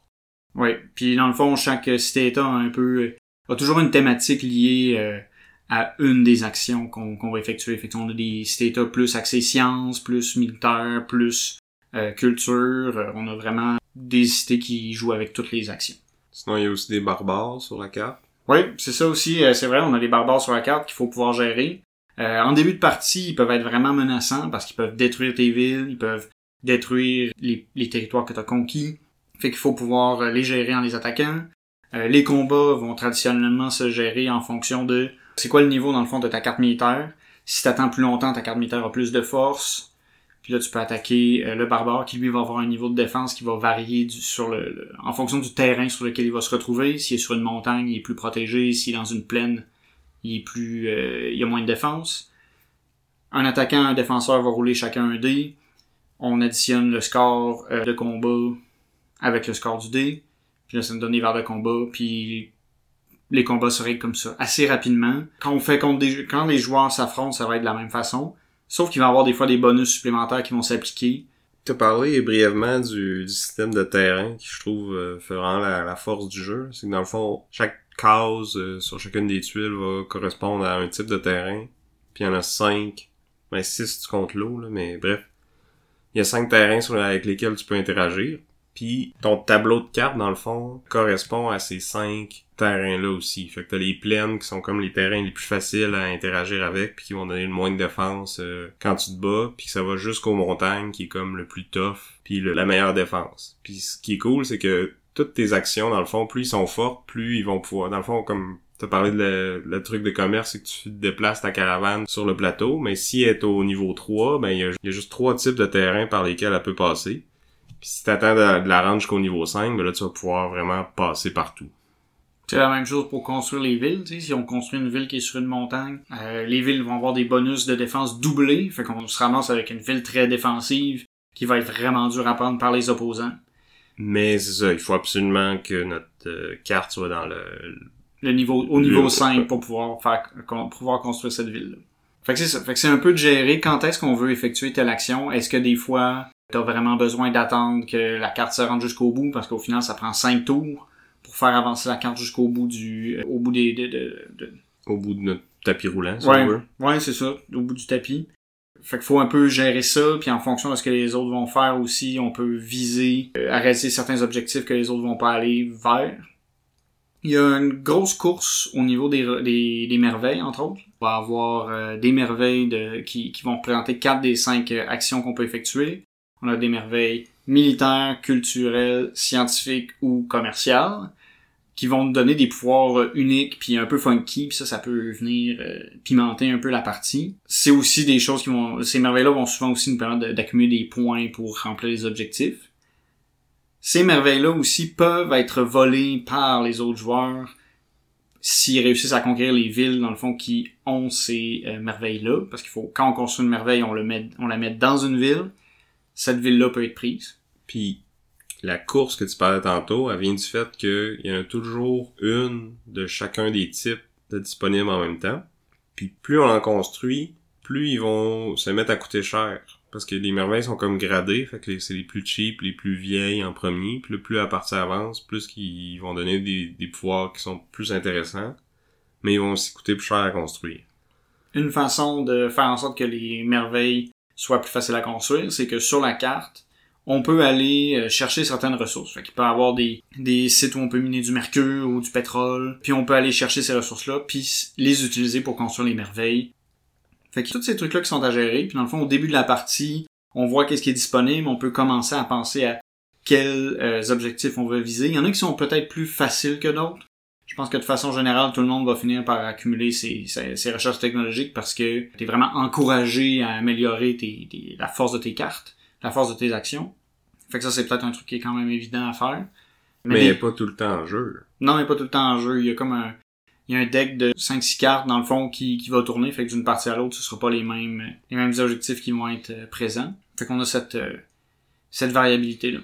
Oui, puis dans le fond, chaque cité-État a un peu a toujours une thématique liée euh, à une des actions qu'on va effectuer. Fait on a des cité-États plus axés sciences, plus militaires, plus euh, culture. Euh, On a vraiment des cités qui jouent avec toutes les actions. Sinon, il y a aussi des barbares sur la carte. Oui, c'est ça aussi. euh, c'est vrai, on a des barbares sur la carte qu'il faut pouvoir gérer. Euh, en début de partie, ils peuvent être vraiment menaçants parce qu'ils peuvent détruire tes villes, ils peuvent détruire les, les territoires que tu as conquis. Fait qu'il faut pouvoir euh, les gérer en les attaquant. Euh, les combats vont traditionnellement se gérer en fonction de c'est quoi le niveau dans le fond de ta carte militaire. Si t'attends plus longtemps, ta carte militaire a plus de force. Puis là, tu peux attaquer euh, le barbare qui lui va avoir un niveau de défense qui va varier en fonction du terrain sur lequel il va se retrouver. S'il est sur une montagne, il est plus protégé. S'il est dans une plaine, il est plus, euh, il a moins de défense. Un attaquant, un défenseur va rouler chacun un dé. On additionne le score euh, de combat avec le score du dé. Puis là, ça nous donne des verres de combat. Puis les combats se règlent comme ça assez rapidement. Quand on fait contre des, quand les joueurs s'affrontent, ça va être de la même façon. Sauf qu'il va y avoir des fois des bonus supplémentaires qui vont s'appliquer. Tu as parlé brièvement du, système de terrain qui, je trouve, euh, fait vraiment la, force du jeu. C'est que dans le fond, chaque case euh, sur chacune des tuiles va correspondre à un type de terrain. Puis il y en a cinq. Ben six si tu comptes l'eau, là, mais bref. Il y a cinq terrains avec lesquels tu peux interagir. Puis ton tableau de cartes, dans le fond, correspond à ces cinq terrains-là aussi. Fait que t'as les plaines qui sont comme les terrains les plus faciles à interagir avec, puis qui vont donner le moins de défense euh, quand tu te bats, puis ça va jusqu'aux montagnes, qui est comme le plus tough, puis la meilleure défense. Puis ce qui est cool, c'est que toutes tes actions, dans le fond, plus ils sont fortes, plus ils vont pouvoir... Dans le fond, comme t'as parlé de le, truc de commerce, c'est que tu déplaces ta caravane sur le plateau, mais si elle est au niveau 3, ben il y a juste trois types de terrains par lesquels elle peut passer. Puis si t'attends de, de la rendre jusqu'au niveau 5, ben là tu vas pouvoir vraiment passer partout. C'est la même chose pour construire les villes. Si on construit une ville qui est sur une montagne, euh, les villes vont avoir des bonus de défense doublés. Fait qu'on se ramasse avec une ville très défensive qui va être vraiment dure à prendre par les opposants. Mais c'est ça, il faut absolument que notre euh, carte soit dans le... Le niveau, au niveau Le- 5 pour pouvoir faire, con- pouvoir construire cette ville-là. Fait que c'est ça. Fait que c'est un peu de gérer quand est-ce qu'on veut effectuer telle action. Est-ce que des fois, t'as vraiment besoin d'attendre que la carte se rende jusqu'au bout parce qu'au final, ça prend 5 tours pour faire avancer la carte jusqu'au bout du, euh, au bout des, de, de, de- au bout de notre tapis roulant, si Ouais. on veut. Ouais, c'est ça, au bout du tapis. Fait qu'il faut un peu gérer ça, puis en fonction de ce que les autres vont faire aussi, on peut viser, euh, arrêter certains objectifs que les autres vont pas aller vers. Il y a une grosse course au niveau des, des, des merveilles, entre autres. On va avoir euh, des merveilles de, qui, qui vont présenter quatre des cinq euh, actions qu'on peut effectuer. On a des merveilles militaires, culturelles, scientifiques ou commerciales qui vont nous donner des pouvoirs euh, uniques puis un peu funky puis ça ça peut venir euh, pimenter un peu la partie. C'est aussi des choses qui vont ces merveilles là vont souvent aussi nous permettre d'accumuler des points pour remplir les objectifs. Ces merveilles là aussi peuvent être volées par les autres joueurs s'ils réussissent à conquérir les villes dans le fond qui ont ces merveilles là parce qu'il faut quand on construit une merveille on le met on la met dans une ville cette ville là peut être prise Puis la course que tu parlais tantôt, elle vient du fait qu'il y en a toujours une de chacun des types de disponibles en même temps. Puis plus on en construit, plus ils vont se mettre à coûter cher. Parce que les merveilles sont comme gradées, fait que c'est les plus cheap, les plus vieilles en premier. Puis plus la partie avance, plus qu'ils vont donner des, des pouvoirs qui sont plus intéressants. Mais ils vont aussi coûter plus cher à construire. une façon de faire en sorte que les merveilles soient plus faciles à construire, c'est que sur la carte, on peut aller euh, chercher certaines ressources. Fait qu'il peut y avoir des, sites où on peut miner du mercure ou du pétrole, puis on peut aller chercher ces ressources-là, puis les utiliser pour construire les merveilles. Fait que tous ces trucs-là qui sont à gérer, puis dans le fond, au début de la partie, on voit qu'est-ce qui est disponible, on peut commencer à penser à quels euh, objectifs on veut viser. Il y en a qui sont peut-être plus faciles que d'autres. Je pense que de façon générale, tout le monde va finir par accumuler ses, ses, ses recherches technologiques parce que t'es vraiment encouragé à améliorer tes, tes- la force de tes cartes, la force de tes actions. Fait que ça, c'est peut-être un truc qui est quand même évident à faire. Mais, des- pas tout le temps en jeu. non, mais pas tout le temps en jeu. Il y a comme un, il y a un deck de 5-6 cartes, dans le fond, qui, qui va tourner. Fait que d'une partie à l'autre, ce sera pas les mêmes, les mêmes objectifs qui vont être euh, présents. Fait qu'on a cette, euh, cette variabilité-là.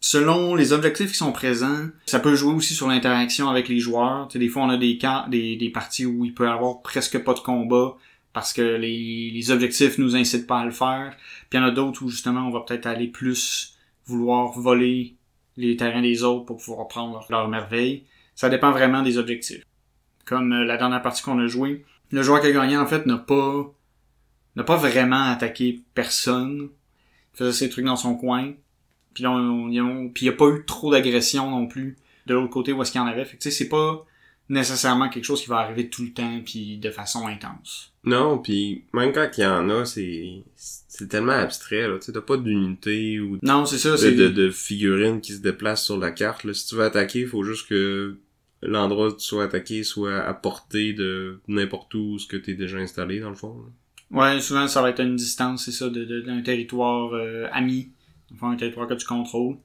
Selon les objectifs qui sont présents, ça peut jouer aussi sur l'interaction avec les joueurs. Tu des fois, on a des, cas, des, des parties où il peut y avoir presque pas de combat parce que les, les objectifs nous incitent pas à le faire. Puis il y en a d'autres où justement on va peut-être aller plus vouloir voler les terrains des autres pour pouvoir prendre leur, leur merveille. Ça dépend vraiment des objectifs. Comme euh, la dernière partie qu'on a jouée, le joueur qui a gagné en fait n'a pas n'a pas vraiment attaqué personne. Il faisait ses trucs dans son coin. Puis là, on, puis il y a pas eu trop d'agression non plus de l'autre côté où est-ce qu'il y en avait. Fait que tu sais, c'est pas nécessairement quelque chose qui va arriver tout le temps puis de façon intense. Non, puis même quand il y en a, c'est c'est tellement abstrait, là. Tu sais, t'as pas d'unité ou Non, c'est ça, de, de, de figurines qui se déplacent sur la carte. Là. Si tu veux attaquer, il faut juste que l'endroit où tu sois attaqué soit à portée de n'importe où ce que t'es déjà installé, dans le fond. là. Ouais, souvent ça va être à une distance, c'est ça, de- d'un territoire euh, ami, enfin un territoire que tu contrôles.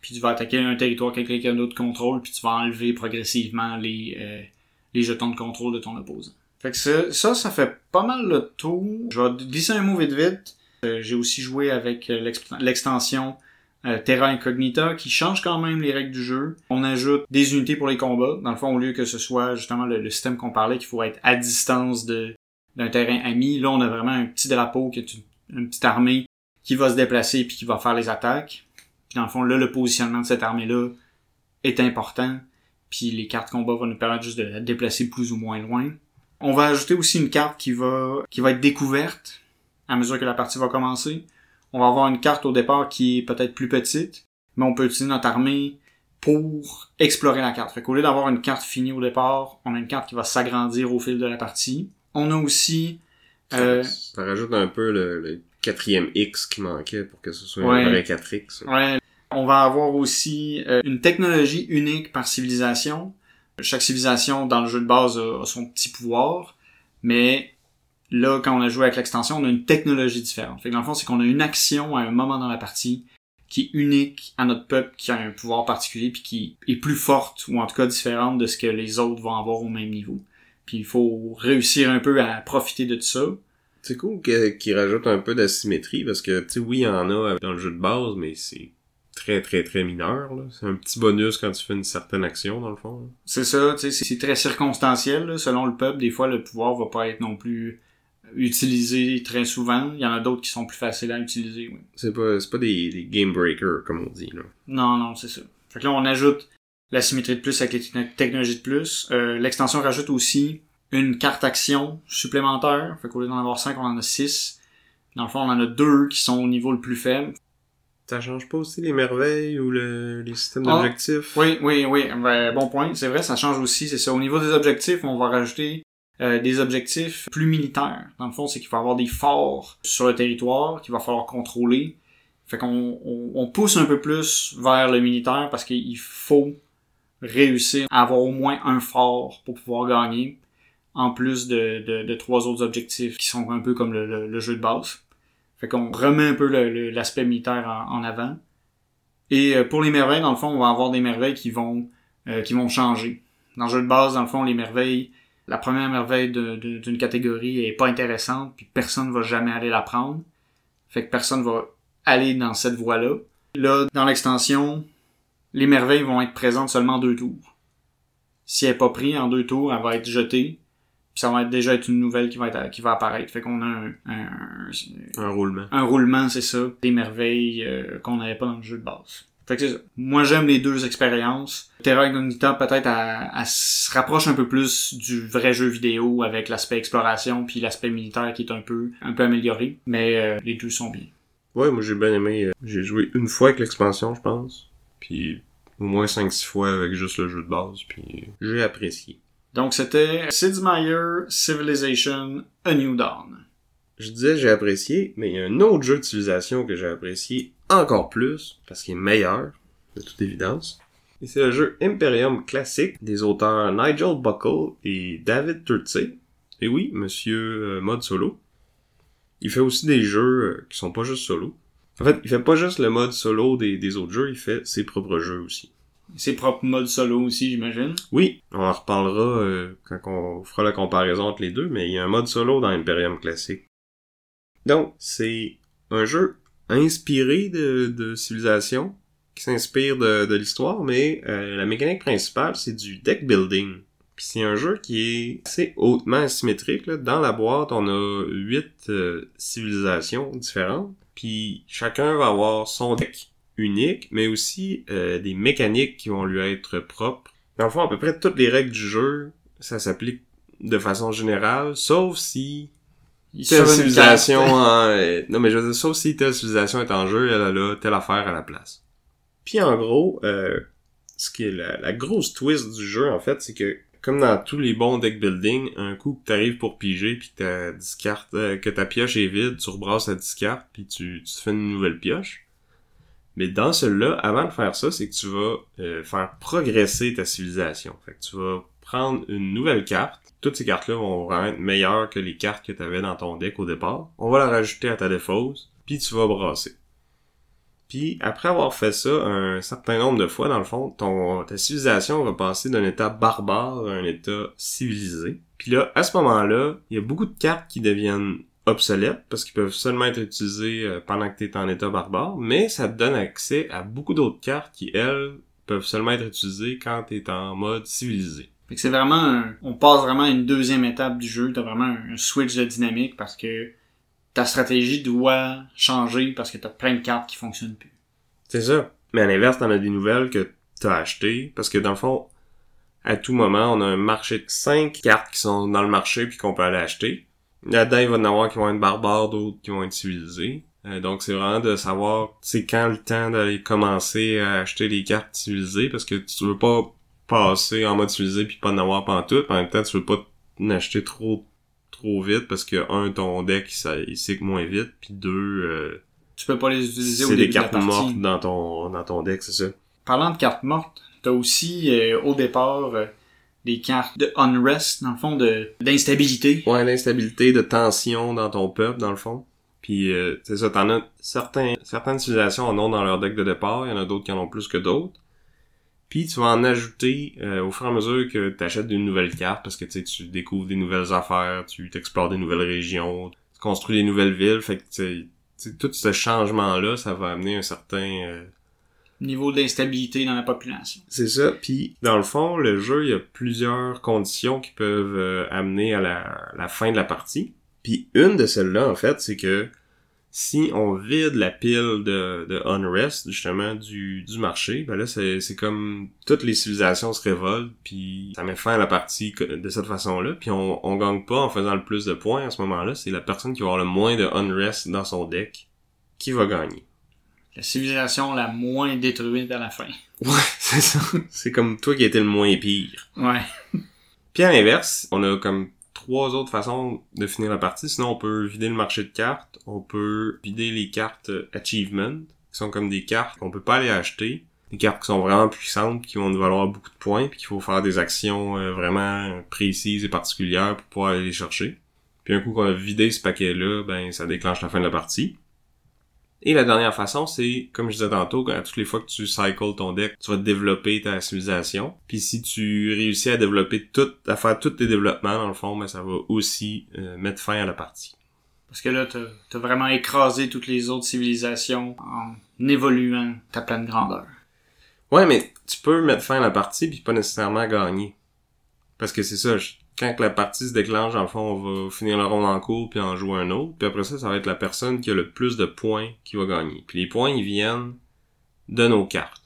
Puis tu vas attaquer un territoire que quelqu'un d'autre contrôle, puis tu vas enlever progressivement les, euh, les jetons de contrôle de ton opposant. Fait que ça, ça, fait pas mal le tour. Je vais glisser un mot vite vite. Euh, J'ai aussi joué avec euh, l'extension euh, Terra Incognita qui change quand même les règles du jeu. On ajoute des unités pour les combats. Dans le fond, au lieu que ce soit justement le, système qu'on parlait qu'il faut être à distance d'un terrain ami, là on a vraiment un petit drapeau qui est une, une petite armée qui va se déplacer puis qui va faire les attaques. Puis dans le fond, là, le positionnement de cette armée-là est important. Puis les cartes combat vont nous permettre juste de la déplacer plus ou moins loin. On va ajouter aussi une carte qui va, qui va être découverte à mesure que la partie va commencer. On va avoir une carte au départ qui est peut-être plus petite, mais on peut utiliser notre armée pour explorer la carte. Fait qu'au lieu d'avoir une carte finie au départ, on a une carte qui va s'agrandir au fil de la partie. On a aussi euh, Ça rajoute un peu le, le quatrième X qui manquait pour que ce soit Ouais. un vrai 4X. Ouais. On va avoir aussi euh, une technologie unique par civilisation. Chaque civilisation dans le jeu de base a, a son petit pouvoir, mais là, quand on a joué avec l'extension, on a une technologie différente. Fait que dans le fond, c'est qu'on a une action à un moment dans la partie qui est unique à notre peuple, qui a un pouvoir particulier, puis qui est plus forte, ou en tout cas différente de ce que les autres vont avoir au même niveau. Puis il faut réussir un peu à profiter de tout ça. C'est cool que- qu'il rajoute un peu d'asymétrie parce que, tu sais, oui, il y en a dans le jeu de base, mais c'est très, très, très mineur. là. C'est un petit bonus quand tu fais une certaine action, dans le fond. C'est ça, tu sais, c'est très circonstanciel, là, selon le peuple. Des fois, le pouvoir va pas être non plus utilisé très souvent. Il y en a d'autres qui sont plus faciles à utiliser, oui. C'est pas, c'est pas des, des game breakers, comme on dit. Là. Non, non, c'est ça. Fait que là, on ajoute la symétrie de plus avec les techno- technologies de plus. Euh, L'extension rajoute aussi une carte action supplémentaire. Fait qu'au lieu d'en avoir 5, on en a 6. Dans le fond, on en a deux qui sont au niveau le plus faible. Ça change pas aussi les merveilles ou le, les systèmes Ah. d'objectifs? Oui, oui, oui. Ben, bon point. C'est vrai, ça change aussi. C'est ça. Au niveau des objectifs, on va rajouter euh, des objectifs plus militaires. Dans le fond, c'est qu'il va y avoir des forts sur le territoire qu'il va falloir contrôler. Fait qu'on on, on pousse un peu plus vers le militaire parce qu'il faut réussir à avoir au moins un fort pour pouvoir gagner, en plus de, de, de trois autres objectifs qui sont un peu comme le, le- le jeu de base. Fait qu'on remet un peu l'aspect militaire en- en avant. Et euh, pour les merveilles, dans le fond, on va avoir des merveilles qui vont euh, qui vont changer. Dans le jeu de base, dans le fond, les merveilles, la première merveille d'une catégorie est pas intéressante, puis personne va jamais aller la prendre. Fait que personne va aller dans cette voie-là. Là, dans l'extension, les merveilles vont être présentes seulement deux tours. Si elle est pas prise en deux tours, elle va être jetée. Puis ça va être déjà être une nouvelle qui va être qui va apparaître. Fait qu'on a un, un, Un roulement. un roulement, c'est ça, des merveilles euh, qu'on n'avait pas dans le jeu de base. Fait que c'est ça. Moi, j'aime les deux expériences. Terra Incognita, peut-être, elle, elle se rapproche un peu plus du vrai jeu vidéo avec l'aspect exploration puis l'aspect militaire qui est un peu, un peu amélioré. Mais euh, les deux sont bien. Ouais, moi j'ai bien aimé. euh, J'ai joué une fois avec l'expansion, je pense. Puis au moins 5-6 fois avec juste le jeu de base. Puis j'ai apprécié. Donc, c'était Sid Meier, Civilization, A New Dawn. Je disais j'ai apprécié, mais il y a un autre jeu d'utilisation que j'ai apprécié encore plus, parce qu'il est meilleur, de toute évidence. Et c'est le jeu Imperium classique des auteurs Nigel Buckle et David Turtsey. Et oui, monsieur euh, mode solo. Il fait aussi des jeux euh, qui sont pas juste solo. En fait, il fait pas juste le mode solo des, des autres jeux, il fait ses propres jeux aussi. Ses propres modes solo aussi, j'imagine. Oui, on en reparlera euh, quand on fera la comparaison entre les deux, mais il y a un mode solo dans Imperium classique. Donc, c'est un jeu inspiré de, de civilisation, qui s'inspire de, de l'histoire, mais euh, la mécanique principale, c'est du deck building. Puis c'est un jeu qui est hautement asymétrique. Là. Dans la boîte, on a huit euh, civilisations différentes, puis chacun va avoir son deck unique, mais aussi euh, des mécaniques qui vont lui être propres. Dans le fond, à peu près toutes les règles du jeu, ça s'applique de façon générale, sauf si Il telle civilisation en... euh, Non, mais je veux dire, sauf si telle civilisation est en jeu, elle a là, telle affaire à la place. Puis en gros, euh, ce qui est la, la grosse twist du jeu, en fait, c'est que comme dans tous les bons deck building, un coup que t'arrives pour piger, puis que ta 10 cartes, euh, que ta pioche est vide, tu rebrasses la 10 cartes, puis tu, tu fais une nouvelle pioche. Mais dans celui-là, avant de faire ça, c'est que tu vas euh, faire progresser ta civilisation. Fait que tu vas prendre une nouvelle carte. Toutes ces cartes-là vont vraiment être meilleures que les cartes que tu avais dans ton deck au départ. On va la rajouter à ta défausse, puis tu vas brasser. Puis après avoir fait ça un certain nombre de fois, dans le fond, ton, ta civilisation va passer d'un état barbare à un état civilisé. Puis là, à ce moment-là, il y a beaucoup de cartes qui deviennent obsolètes parce qu'ils peuvent seulement être utilisés euh, pendant que tu es en état barbare, mais ça te donne accès à beaucoup d'autres cartes qui, elles, peuvent seulement être utilisées quand tu es en mode civilisé. Fait que c'est vraiment un- on passe vraiment à une deuxième étape du jeu. T'as vraiment un, un switch de dynamique parce que ta stratégie doit changer parce que t'as plein de cartes qui fonctionnent plus. C'est ça. Mais à l'inverse, t'en as des nouvelles que t'as achetées, parce que dans le fond, à tout moment, on a un marché de 5 cartes qui sont dans le marché puis qu'on peut aller acheter. Là-dedans, il va y en avoir qui vont être barbares, d'autres qui vont être civilisés. Euh, donc c'est vraiment de savoir c'est quand le temps d'aller commencer à acheter les cartes civilisées, parce que tu veux pas passer en mode civilisé puis pas en avoir pantoute. En même temps, tu veux pas en acheter trop trop vite parce que un ton deck ça il cycle moins vite puis deux euh, Tu peux pas les utiliser au début des de la cartes partie. mortes dans ton dans ton deck c'est ça? Parlant de cartes mortes, t'as aussi euh, au départ euh, des cartes de unrest, dans le fond, de d'instabilité. Ouais, l'instabilité de tension dans ton peuple, dans le fond. Puis, euh, c'est ça, t'en certains, certaines civilisations en ont dans leur deck de départ, il y en a d'autres qui en ont plus que d'autres. Puis, tu vas en ajouter euh, au fur et à mesure que tu achètes une nouvelle carte, parce que, tu découvres des nouvelles affaires, tu explores des nouvelles régions, tu construis des nouvelles villes, fait que, tu sais, tu sais, tout ce changement-là, ça va amener un certain... euh, Niveau d'instabilité dans la population. c'est ça. Puis, dans le fond, le jeu, il y a plusieurs conditions qui peuvent euh, amener à la, fin de la partie. Puis, une de celles-là, en fait, c'est que si on vide la pile de, Unrest, justement, du, du marché, ben là, c'est comme toutes les civilisations se révoltent, puis ça met fin à la partie de cette façon-là. Puis, on, on gagne pas en faisant le plus de points à ce moment-là. C'est la personne qui va avoir le moins de Unrest dans son deck qui va gagner. La civilisation la moins détruite à la fin. *laughs* Ouais, c'est ça. C'est comme toi qui étais le moins pire. Ouais. Puis à l'inverse, on a comme trois autres façons de finir la partie. Sinon, on peut vider le marché de cartes, on peut vider les cartes achievement, qui sont comme des cartes qu'on peut pas aller acheter. Des cartes qui sont vraiment puissantes, qui vont nous valoir beaucoup de points, puis qu'il faut faire des actions euh, vraiment précises et particulières pour pouvoir aller les chercher. Puis un coup qu'on a vidé ce paquet-là, ben ça déclenche la fin de la partie. Et la dernière façon, c'est, comme je disais tantôt, à toutes les fois que tu cycles ton deck, tu vas développer ta civilisation. Puis si tu réussis à développer tout, à faire tous tes développements, dans le fond, ben, ça va aussi euh, mettre fin à la partie. Parce que là, t'as as vraiment écrasé toutes les autres civilisations en évoluant ta pleine grandeur. Ouais, mais tu peux mettre fin à la partie puis pas nécessairement gagner. Parce que c'est ça, quand la partie se déclenche, dans le fond, on va finir le rond en cours puis en jouer un autre. Puis après ça, ça va être la personne qui a le plus de points qui va gagner. Puis les points, ils viennent de nos cartes.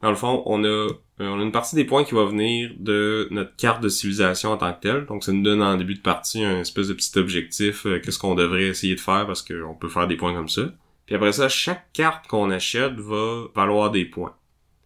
Dans le fond, on a, euh, on a une partie des points qui va venir de notre carte de civilisation en tant que telle. Donc ça nous donne en début de partie un espèce de petit objectif, euh, qu'est-ce qu'on devrait essayer de faire parce qu'on peut faire des points comme ça. Puis après ça, chaque carte qu'on achète va valoir des points.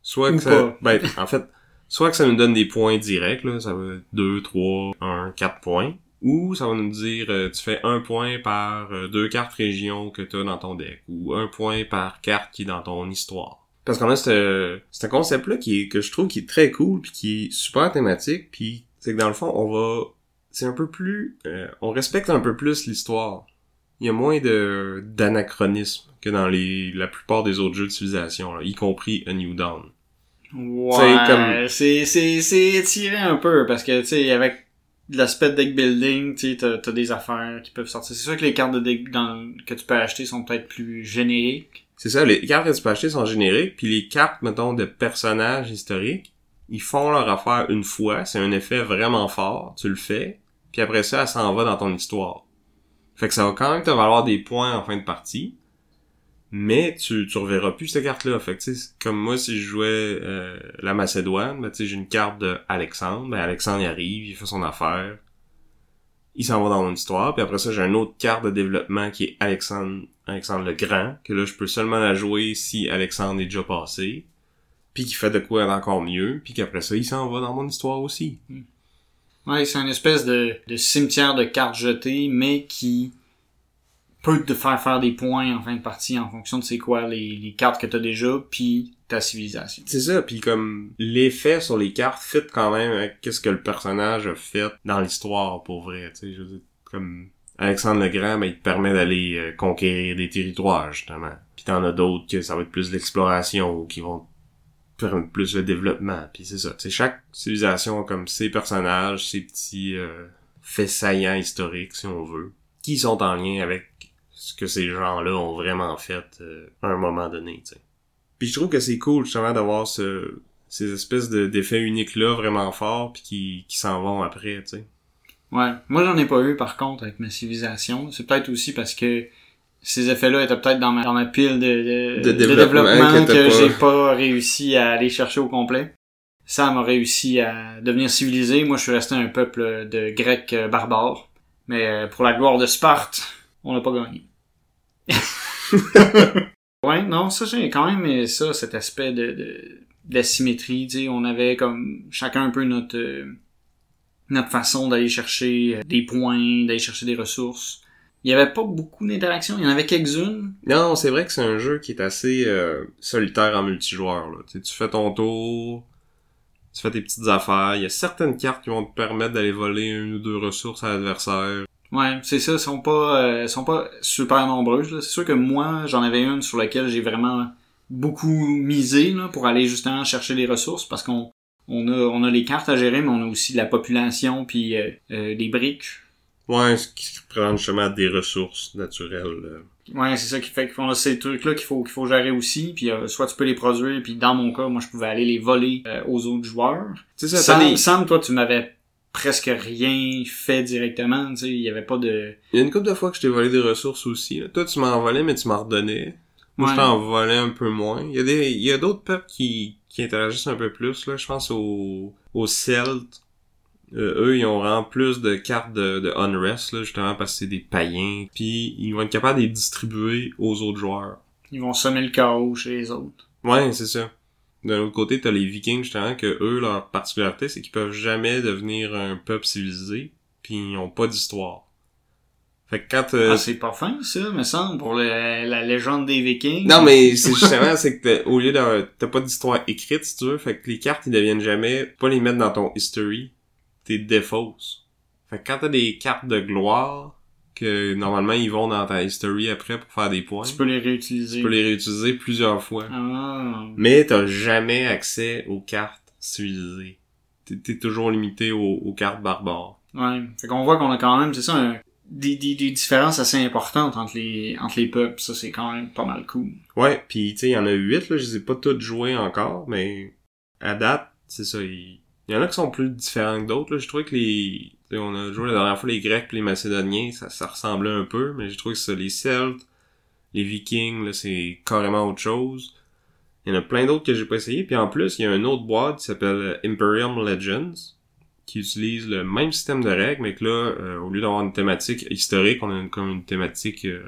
Soit que ça, ben, en fait, soit que ça nous donne des points directs, là, ça va être 2, 3, 1, 4 points. Ou ça va nous dire, euh, tu fais un point par euh, deux cartes régions que tu as dans ton deck. Ou un point par carte qui est dans ton histoire. Parce qu'on a ce, ce concept-là qui que je trouve qui est très cool puis qui est super thématique puis c'est que dans le fond, on va, c'est un peu plus, euh, on respecte un peu plus l'histoire. Il y a moins de, d'anachronisme que dans les, la plupart des autres jeux de civilisation, là, y compris A New Dawn. Ouais, comme- c'est c'est c'est étiré un peu parce que tu sais avec l'aspect de deck building, tu sais t'as t'as des affaires qui peuvent sortir. C'est sûr que les cartes de deck dans, que tu peux acheter sont peut-être plus génériques. C'est ça, les cartes que tu peux acheter sont génériques, puis les cartes, mettons, de personnages historiques, ils font leur affaire une fois, c'est un effet vraiment fort, tu le fais, puis après ça, elle s'en va dans ton histoire. Fait que ça va quand même te valoir des points en fin de partie, mais tu, tu reverras plus cette carte-là. Fait que, tu sais, comme moi, si je jouais euh, la Macédoine, ben, tu sais, j'ai une carte de Alexandre, ben, Alexandre, arrive, il fait son affaire. il s'en va dans mon histoire. Puis après ça, j'ai une autre carte de développement qui est Alexandre, Alexandre le Grand, que là, je peux seulement la jouer si Alexandre est déjà passé. Puis qui fait de quoi encore mieux. Puis qu'après ça, il s'en va dans mon histoire aussi. Ouais, c'est une espèce de, de cimetière de cartes jetées, mais qui peut te faire faire des points en fin de partie en fonction de c'est quoi les, les cartes que t'as déjà, puis ta civilisation. C'est ça, puis comme l'effet sur les cartes fit quand même avec qu'est-ce que le personnage a fait dans l'histoire pour vrai, tu sais, je veux dire, comme Alexandre le Grand, ben, il te permet d'aller euh, conquérir des territoires justement. Puis t'en as d'autres que ça va être plus l'exploration ou qui vont permettre plus le développement. Puis c'est ça, sais, chaque civilisation a comme ses personnages, ses petits euh, faits saillants historiques si on veut, qui sont en lien avec ce que ces gens-là ont vraiment fait euh, à un moment donné, tu sais. Puis je trouve que c'est cool justement d'avoir ce, ces espèces de, d'effets uniques-là vraiment forts puis qui, qui s'en vont après, tu sais. Ouais, moi j'en ai pas eu par contre avec ma civilisation. C'est peut-être aussi parce que ces effets-là étaient peut-être dans ma, dans ma pile de, de, De développement que que, j'ai pas réussi à aller chercher au complet. Sam a réussi à devenir civilisé. Moi, je suis resté un peuple de Grecs euh, barbares. Mais euh, pour la gloire de Sparte, on n'a pas gagné. *laughs* ouais, non, ça, j'ai quand même ça, cet aspect de, de d'asymétrie, tu sais, on avait comme chacun un peu notre euh, notre façon d'aller chercher euh, des points, d'aller chercher des ressources. Il y avait pas beaucoup d'interactions, il y en avait quelques-unes. Non, c'est vrai que c'est un jeu qui est assez euh, solitaire en multijoueur. Là. Tu sais, tu fais ton tour, tu fais tes petites affaires. Il y a certaines cartes qui vont te permettre d'aller voler une ou deux ressources à l'adversaire. Ouais, c'est ça, sont pas euh, sont pas super nombreuses. là. C'est sûr que moi, j'en avais une sur laquelle j'ai vraiment beaucoup misé là, pour aller justement chercher les ressources parce qu'on on a on a les cartes à gérer, mais on a aussi la population puis euh, euh, des briques. Ouais, ce qui représente justement des ressources naturelles. euh. Ouais, c'est ça qui fait qu'on a ces trucs-là qu'il faut qu'il faut gérer aussi. Puis euh, soit tu peux les produire, puis dans mon cas, moi je pouvais aller les voler euh, aux autres joueurs. Tu sais, ça, Sam, des- Sam, toi, tu m'avais presque rien fait directement. Tu sais, il y avait pas de. Il y a une couple de fois que je t'ai volé des ressources aussi. là. Toi, tu m'en volais, mais tu m'en redonnais. Moi, Ouais. je t'en volais un peu moins. Il y a des, il y a d'autres peuples qui, qui interagissent un peu plus, là. Je pense aux, aux Celtes. Euh, eux, ils ont vraiment plus de cartes de, de Unrest, là, justement, parce que c'est des païens. Puis, ils vont être capables de les distribuer aux autres joueurs. Ils vont semer le chaos chez les autres. Ouais, c'est ça. D'un autre côté, t'as les Vikings, justement, que eux, leur particularité, c'est qu'ils peuvent jamais devenir un peuple civilisé, puis ils ont pas d'histoire. Fait que quand euh, Ah, c'est pas fin, ça, me semble, pour le- la légende des Vikings. Non, mais c'est justement, c'est que au lieu d'avoir, t'as pas d'histoire écrite, si tu veux, fait que les cartes, ils deviennent jamais, pas les mettre dans ton history, t'es défausses. Fait que quand t'as des cartes de gloire, que normalement ils vont dans ta history après pour faire des points, Tu peux les réutiliser. tu peux les réutiliser plusieurs fois. Ah. Mais t'as jamais accès aux cartes civilisées. T'es, toujours limité aux, aux cartes barbares. Ouais. Fait qu'on voit qu'on a quand même, c'est ça, un- des, des, des différences assez importantes entre les, entre les peuples. Ça, c'est quand même pas mal cool. Ouais, puis tu sais, il y en a huit, là, je les ai pas toutes jouées encore, mais à date, c'est ça, il il y en a qui sont plus différents que d'autres, là. Je trouvais que les... on a joué la dernière fois les Grecs pis les Macédoniens, ça, ressemblait un peu, mais j'ai trouvé que ça, les Celtes, les Vikings, là, c'est carrément autre chose. Il y en a plein d'autres que j'ai pas essayé, puis en plus, il y a une autre boîte qui s'appelle Imperium Legends, qui utilise le même système de règles, mais que là, euh, au lieu d'avoir une thématique historique, on a une- comme une thématique euh,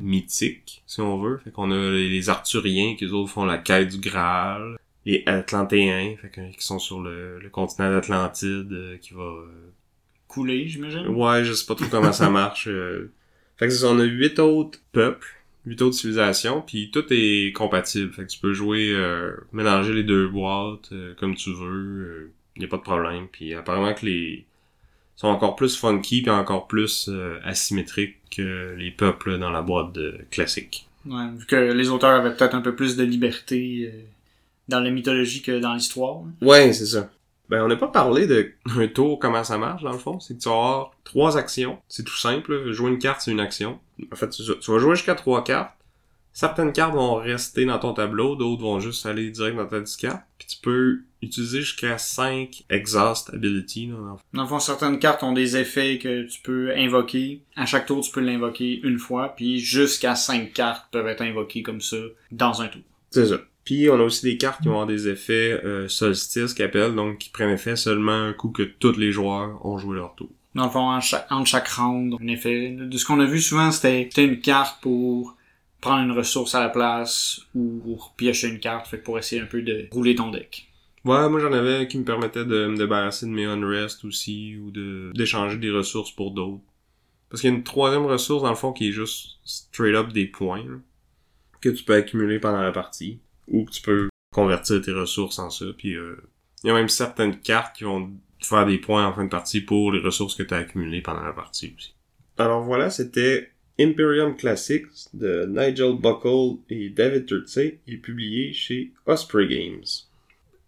mythique, si on veut. Fait qu'on a les, Arthuriens qui autres font la quête du Graal, les Atlantéens, qui sont sur le, continent d'Atlantide, euh, qui va... euh, Coulé, j'imagine? Ouais, je sais pas trop comment ça *laughs* marche. euh. Fait que on a huit autres peuples, huit autres civilisations, puis tout est compatible. Fait que tu peux jouer, euh, mélanger les deux boîtes euh, comme tu veux, il y a pas de problème. Puis apparemment que les sont encore plus funky puis encore plus euh, asymétriques que les peuples dans la boîte de classique. Ouais, vu que les auteurs avaient peut-être un peu plus de liberté euh, dans la mythologie que dans l'histoire. Ouais, c'est ça. Ben, on n'a pas parlé de *laughs* un tour, comment ça marche, dans le fond. C'est que tu vas avoir trois actions. C'est tout simple. Jouer une carte, c'est une action. En fait, tu vas jouer jusqu'à trois cartes. Certaines cartes vont rester dans ton tableau, d'autres vont juste aller direct dans ta discarte. Puis tu peux utiliser jusqu'à 5 exhaust ability. Là, dans le fond. Dans le fond, certaines cartes ont des effets que tu peux invoquer. À chaque tour, tu peux l'invoquer une fois, puis jusqu'à cinq cartes peuvent être invoquées comme ça dans un tour. C'est ça. Puis on a aussi des cartes qui vont avoir des effets euh, solstice qui appellent, donc qui prennent effet seulement un coup que tous les joueurs ont joué leur tour. Dans le fond, en chaque, entre chaque round, en effet. De ce qu'on a vu souvent, c'était une carte pour prendre une ressource à la place ou pour piocher une carte, fait pour essayer un peu de rouler ton deck. Ouais, moi j'en avais qui me permettaient de me débarrasser de mes unrest aussi, ou de d'échanger des ressources pour d'autres. Parce qu'il y a une troisième ressource dans le fond qui est juste straight up des points là, que tu peux accumuler pendant la partie, ou tu peux convertir tes ressources en ça. Puis euh, il y a même certaines cartes qui vont te faire des points en fin de partie pour les ressources que tu as accumulées pendant la partie aussi. Alors voilà, c'était Imperium Classics de Nigel Buckle et David Turtsey et publié chez Osprey Games.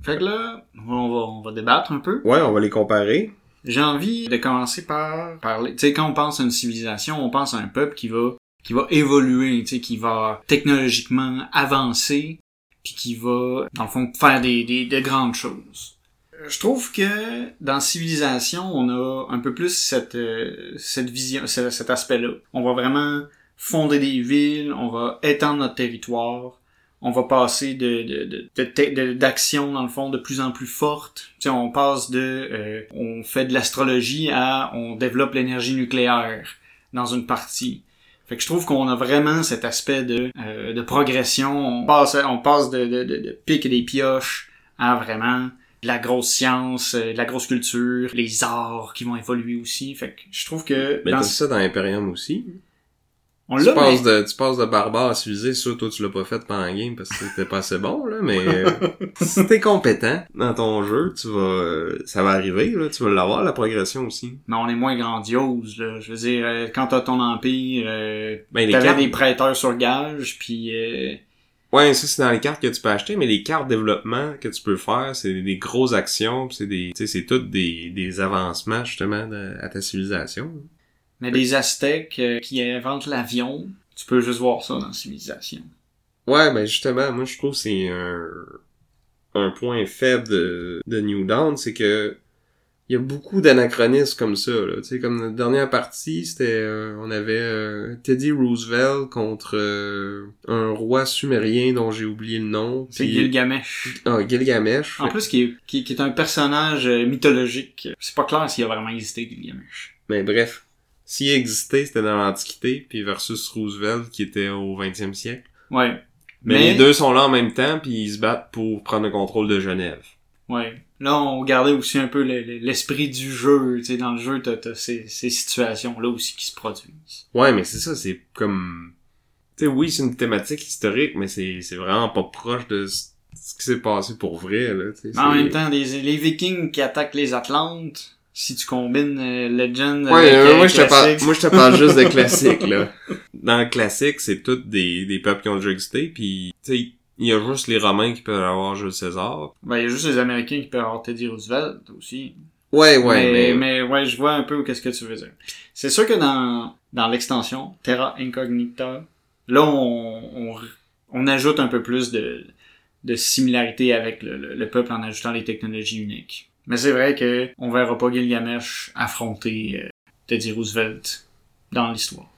Fait que là, on va, on va débattre un peu. Ouais, on va les comparer. J'ai envie de commencer par parler. Tu sais, quand on pense à une civilisation, on pense à un peuple qui va qui va évoluer, tu sais, qui va technologiquement avancer, puis qui va, dans le fond, faire des, des, de grandes choses. Je trouve que dans Civilisation, on a un peu plus cette, euh, cette vision, ce- cet aspect-là. On va vraiment fonder des villes, on va étendre notre territoire, on va passer de, de, de, de de- d'actions, dans le fond, de plus en plus fortes. Tu sais, on passe de, euh, on fait de l'astrologie à, on développe l'énergie nucléaire dans une partie. Fait que je trouve qu'on a vraiment cet aspect de, euh, de progression. On passe, on passe de, de, de, de pique et des pioches à vraiment de la grosse science, euh, de la grosse culture, les arts qui vont évoluer aussi. Fait que je trouve que Mais dans- ça dans Imperium aussi? On Tu mais- passes, de, tu passes de barbare à civilisé, ça, toi, tu l'as pas fait pendant la game parce que t'étais pas assez bon, là, mais euh, *laughs* si t'es compétent dans ton jeu, tu vas, euh, ça va arriver, là, tu vas l'avoir, la progression aussi. mais on est moins grandiose. Là. Je veux dire, euh, quand t'as ton empire, euh, Ben, les t'avais cartes, des prêteurs sur gage, puis euh, ouais, ça, c'est dans les cartes que tu peux acheter, mais les cartes développement que tu peux faire, c'est des grosses actions, pis c'est des, tu sais, c'est toutes des, des avancements, justement, de- à ta civilisation. Mais des Aztèques euh, qui inventent l'avion, tu peux juste voir ça dans Civilisation. Ouais, ben justement, moi je trouve que c'est un, un point faible de, de New Dawn, c'est que il y a beaucoup d'anachronismes comme ça. Là. Tu sais, comme notre dernière partie, c'était euh, on avait euh, Teddy Roosevelt contre euh, un roi sumérien dont j'ai oublié le nom. C'est Gilgamesh. Ah, Gilgamesh. En plus, qui est, qui, qui est un personnage mythologique. C'est pas clair s'il a vraiment existé, Gilgamesh. Mais bref, s'il existait, c'était dans l'Antiquité, puis versus Roosevelt qui était au 20e siècle. Ouais. Mais, les deux sont là en même temps, puis ils se battent pour prendre le contrôle de Genève. Ouais. Là, on gardait aussi un peu le- le- l'esprit du jeu. Tu sais, dans le jeu, t'as, t'as ces, ces situations-là aussi qui se produisent. Ouais, mais c'est ça, c'est comme... Tu sais, oui, c'est une thématique historique, mais c'est c'est vraiment pas proche de ce qui s'est passé pour vrai, là, en même temps, les, les Vikings qui attaquent les Atlantes, si tu combines euh, Legend Ouais, avec euh, euh, moi, je te parle, moi, je te parle juste de *laughs* classique, là. Dans le classique, c'est tous des, des peuples qui ont déjà existé, puis tu sais, il y a juste les Romains qui peuvent avoir Jules César. Ben, il y a juste les Américains qui peuvent avoir Teddy Roosevelt aussi. Ouais, ouais, mais, mais... mais ouais, je vois un peu qu'est-ce que tu veux dire. C'est sûr que dans, dans l'extension, Terra Incognita, là, on, on, on ajoute un peu plus de, de similarité avec le, le, le peuple en ajoutant les technologies uniques. Mais c'est vrai que on verra pas Gilgamesh affronter euh, Teddy Roosevelt dans l'histoire.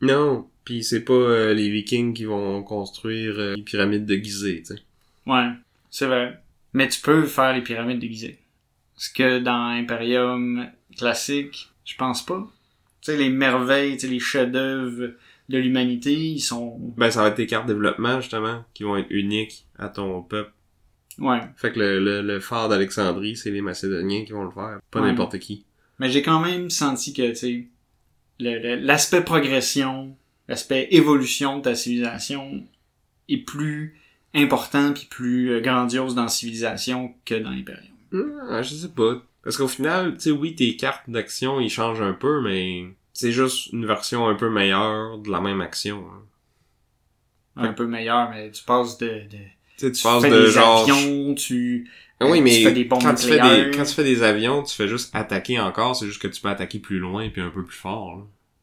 Non, puis c'est pas euh, les Vikings qui vont construire euh, les pyramides de Gizeh, tu sais. Ouais, c'est vrai. Mais tu peux faire les pyramides déguisées. Ce que dans Imperium classique, je pense pas. Tu sais, les merveilles, les chefs-d'œuvre de l'humanité, ils sont... Ben, ça va être tes cartes développement, justement, qui vont être uniques à ton peuple. Ouais. Fait que le, le, le phare d'Alexandrie, c'est les Macédoniens qui vont le faire, pas Ouais. n'importe qui. Mais j'ai quand même senti que, tu sais, l'aspect progression, l'aspect évolution de ta civilisation est plus important puis plus euh, grandiose dans Civilisation que dans Imperium. Ah, je sais pas. Parce qu'au final, tu sais, oui, tes cartes d'action, ils changent un peu, mais c'est juste une version un peu meilleure de la même action. hein. Un peu meilleur, mais tu passes de... de Tu sais, tu tu passes fais de des genre... avions, tu... Ah oui, tu mais fais des bombes quand, tu fais des, quand tu fais des avions, tu fais juste attaquer encore, c'est juste que tu peux attaquer plus loin puis un peu plus fort. là.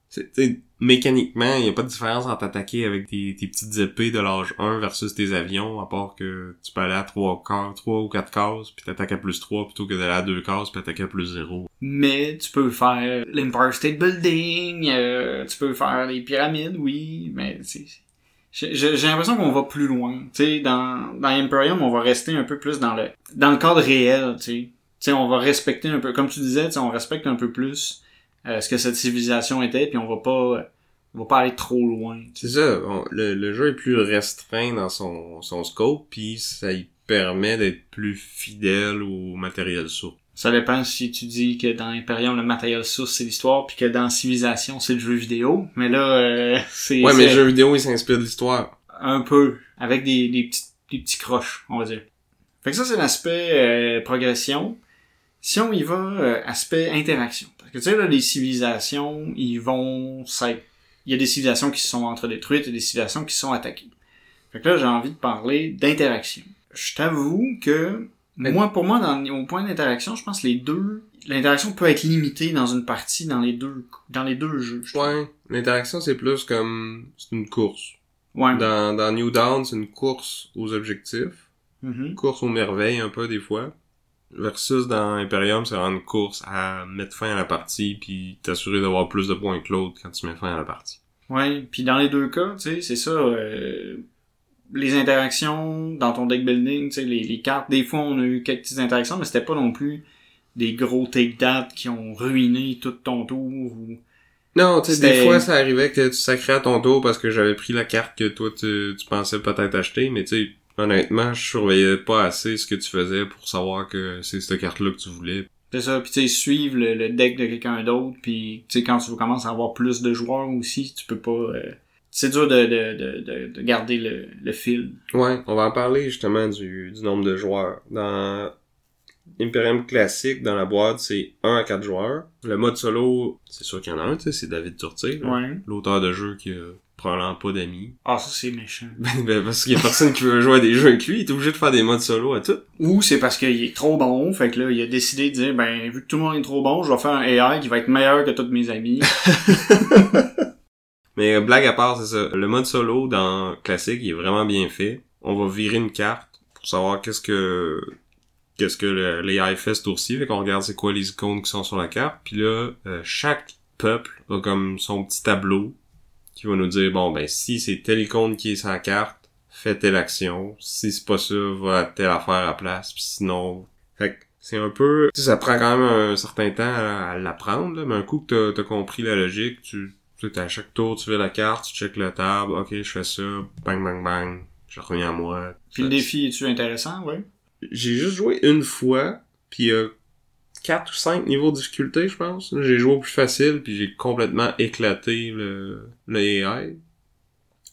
C'est- tu sais, mécaniquement, il y a pas de différence entre attaquer avec tes, tes petites épées de l'âge 1 versus tes avions, à part que tu peux aller à 3 cases, 3 ou 4 cases, puis t'attaques à plus 3 plutôt que d'aller à 2 cases puis attaquer à plus 0. Mais tu peux faire l'Empire State Building, euh, tu peux faire les pyramides, oui, mais c'est... J'ai l'impression qu'on va plus loin. Tu sais, dans, dans Imperium, on va rester un peu plus dans le dans le cadre réel, tu sais. Tu sais, on va respecter un peu, comme tu disais, on respecte un peu plus euh, ce que cette civilisation était, puis on va pas on va pas aller trop loin. C'est ça, le, le jeu est plus restreint dans son, son scope, puis ça y permet d'être plus fidèle au matériel source. Ça dépend si tu dis que dans Imperium, le matériel source, c'est l'histoire, puis que dans Civilisation, c'est le jeu vidéo. Mais là, euh, *laughs* c'est Ouais, mais le jeu vidéo, il s'inspire de l'histoire. un peu, avec des, des, petits, des petits croches, on va dire. Fait que ça, c'est l'aspect euh, progression. Si on y va, euh, aspect interaction. Parce que tu sais, là, les civilisations, ils vont. Il y a des civilisations qui se sont entre-détruites et des civilisations qui se sont attaquées. Fait que là, j'ai envie de parler d'interaction. Je t'avoue que, Mais- moi, pour moi, dans, au point d'interaction, je pense que les deux... L'interaction peut être limitée dans une partie dans les deux, dans les deux jeux. je trouve. Ouais, l'interaction, c'est plus comme... C'est une course. Ouais. Dans, dans New Dawn, c'est une course aux objectifs. Une course aux merveilles, un peu, des fois. Versus dans Imperium, c'est vraiment une course à mettre fin à la partie, puis t'assurer d'avoir plus de points que l'autre quand tu mets fin à la partie. Ouais, puis dans les deux cas, tu sais, c'est ça. euh, les interactions dans ton deck building, tu sais, les, les cartes, des fois on a eu quelques petites interactions, mais c'était pas non plus des gros take that qui ont ruiné tout ton tour. Ou... Non, tu sais, des fois, ça arrivait que tu sacrais à ton tour parce que j'avais pris la carte que toi, tu, tu pensais peut-être acheter, mais tu sais, honnêtement, je surveillais pas assez ce que tu faisais pour savoir que c'est cette carte-là que tu voulais. C'est ça, puis tu sais, suivre le, le deck de quelqu'un d'autre, puis tu sais, quand tu commences à avoir plus de joueurs aussi, tu peux pas... euh, C'est dur de, de, de, de, de garder le, le fil. Ouais, on va en parler justement du, du nombre de joueurs. Dans Imperium classique, dans la boîte, c'est 1 à 4 joueurs. Le mode solo, c'est sûr qu'il y en a un, tu sais, c'est David Turtier, là. Ouais. l'auteur de jeu qui a probablement pas d'amis. Ah, ça c'est méchant. *laughs* Ben, ben, parce qu'il y a personne qui veut jouer à des jeux avec lui, il est obligé de faire des modes solo à tout. Ou c'est parce qu'il est trop bon, fait que là, il a décidé de dire, ben, vu que tout le monde est trop bon, je vais faire un AI qui va être meilleur que tous mes amis. *laughs* Mais euh, blague à part, c'est ça. Le mode solo dans classique, il est vraiment bien fait. On va virer une carte pour savoir qu'est-ce que qu'est-ce que le- l'AI fait ce tour-ci. Fait qu'on regarde c'est quoi les icônes qui sont sur la carte. Puis là, euh, chaque peuple a comme son petit tableau qui va nous dire bon ben si c'est telle icône qui est sur la carte, fais telle action. Si c'est pas ça, va à telle affaire à la place. Puis sinon, fait que c'est un peu, ça prend quand même un certain temps à, l'apprendre. Mais un coup que t'as as compris la logique, tu tu sais, à chaque tour, tu fais la carte, tu checkes la table, ok, je fais ça, bang, bang, bang, je reviens à moi. Puis le défi, est-tu intéressant, ouais? J'ai juste joué une fois, puis il y a 4 ou 5 niveaux de difficulté, je pense. J'ai joué au plus facile, puis j'ai complètement éclaté le, le AI.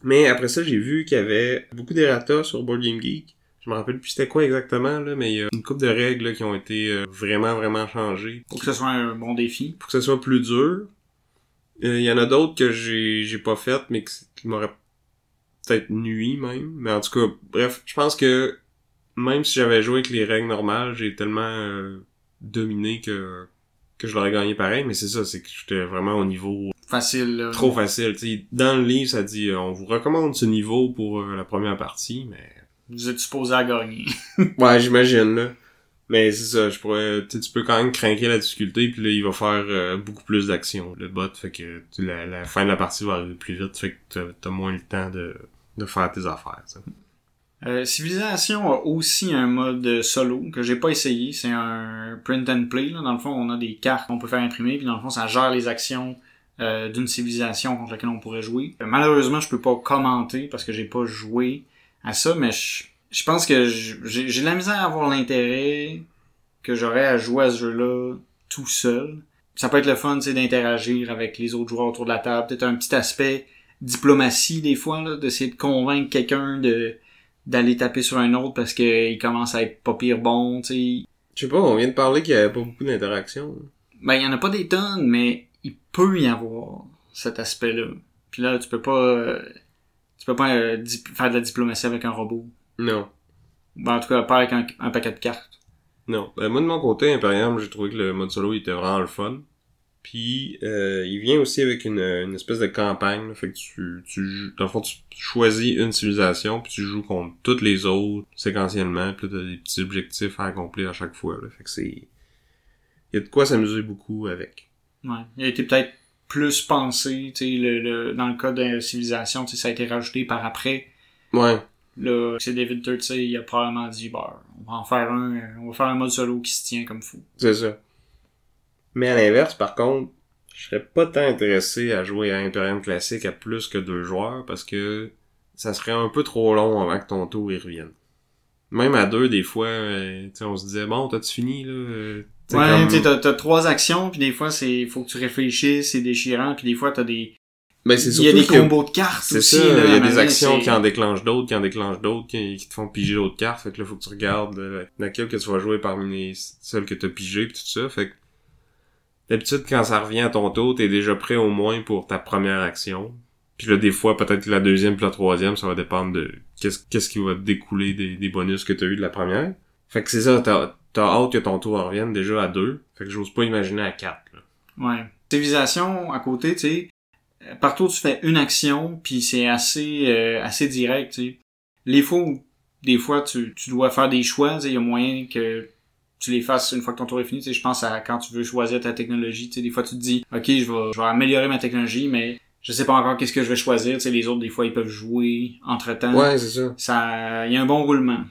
Mais après ça, j'ai vu qu'il y avait beaucoup d'errata sur Board Game Geek. Je me rappelle plus c'était quoi exactement, là, mais il y a une couple de règles là, qui ont été euh, vraiment, vraiment changées Pour que ce soit un bon défi. pour que ce soit plus dur. Euh, Il y en a d'autres que j'ai j'ai pas faites, mais qui m'auraient peut-être nuit même. Mais en tout cas, bref, je pense que même si j'avais joué avec les règles normales, j'ai tellement euh, dominé que que je l'aurais gagné pareil. Mais c'est ça, c'est que j'étais vraiment au niveau Facile, là. trop facile. Tu sais, dans le livre, ça dit euh, on vous recommande ce niveau pour euh, la première partie, mais Vous êtes supposé à gagner. *laughs* Ouais, j'imagine, là. Mais c'est ça, je pourrais, tu peux quand même craquer la difficulté, puis là, il va faire euh, beaucoup plus d'actions, le bot, fait que la, la fin de la partie va arriver plus vite, fait que t'as, t'as moins le temps de, de faire tes affaires, sais. Euh, Civilisation a aussi un mode solo que j'ai pas essayé. C'est un print and play. Là. Dans le fond, on a des cartes qu'on peut faire imprimer, puis dans le fond, ça gère les actions euh, d'une civilisation contre laquelle on pourrait jouer. Euh, malheureusement, je peux pas commenter parce que j'ai pas joué à ça, mais je, je pense que j'ai de la misère à avoir l'intérêt que j'aurais à jouer à ce jeu-là tout seul. Ça peut être le fun, c'est d'interagir avec les autres joueurs autour de la table. Peut-être un petit aspect diplomatie des fois, là, d'essayer de convaincre quelqu'un de d'aller taper sur un autre parce qu'il commence à être pas pire bon, tu sais. Je sais pas, on vient de parler qu'il y avait pas beaucoup d'interaction. Ben, il y en a pas des tonnes, mais il peut y avoir cet aspect-là. Puis là, tu peux pas... euh, tu peux pas euh, faire de la diplomatie avec un robot. Non. Ben, en tout cas, pas avec un, un paquet de cartes. Non. Ben, moi, de mon côté, Imperium, j'ai trouvé que le mode solo, il était vraiment le fun. Puis, euh, il vient aussi avec une, une espèce de campagne, là, fait que tu, tu, dans le fond, tu choisis une civilisation, puis tu joues contre toutes les autres, séquentiellement, puis là, t'as des petits objectifs à accomplir à chaque fois, là, fait que c'est... Il y a de quoi s'amuser beaucoup avec. Ouais. Il a été peut-être plus pensé, tu sais, le, le- dans le cas de civilisation, tu sais, ça a été rajouté par après. Ouais. Là, c'est David Turtsey, il a probablement dit, bah, on va en faire un, on va faire un mode solo qui se tient comme fou. C'est ça. Mais à l'inverse, par contre, Je serais pas tant intéressé à jouer à Imperium classique à plus que deux joueurs parce que ça serait un peu trop long avant que ton tour y revienne. Même à deux, des fois, euh, tu sais, on se disait, bon, t'as-tu fini, là? Euh, t'sais, Ouais, comme- t'as, t'as trois actions, puis des fois, c'est faut que tu réfléchisses, c'est déchirant, puis des fois, t'as des... Ben, c'est Il y a des que- combos de cartes C'est aussi. ça, là, il y a des actions c'est- qui en déclenchent d'autres, qui en déclenchent d'autres, qui, qui te font piger d'autres cartes. Fait que là, faut que tu regardes euh, laquelle que tu vas jouer parmi les celles que t'as pigées pis tout ça. Fait que d'habitude, quand ça revient à ton tour, t'es déjà prêt au moins pour ta première action. Puis là, des fois, peut-être la deuxième puis la troisième, ça va dépendre de qu'est-ce qu'est-ce qui va te découler des, des bonus que t'as eu de la première. Fait que c'est ça, t'as t'as hâte que ton tour revienne déjà à deux. Fait que j'ose pas imaginer à quatre. Là. Ouais. Civilisation, à côté, tu sais, partout tu fais une action, puis c'est assez euh, assez direct, tu sais. Les fois où, des fois, tu, tu dois faire des choix, il y a moyen que tu les fasses une fois que ton tour est fini, tu sais, je pense à quand tu veux choisir ta technologie, tu sais, des fois tu te dis, ok, je vais, je vais améliorer ma technologie, mais je sais pas encore qu'est-ce que je vais choisir, tu sais, les autres, des fois, ils peuvent jouer entre-temps. Ouais, c'est ça. Ça, il y a un bon roulement.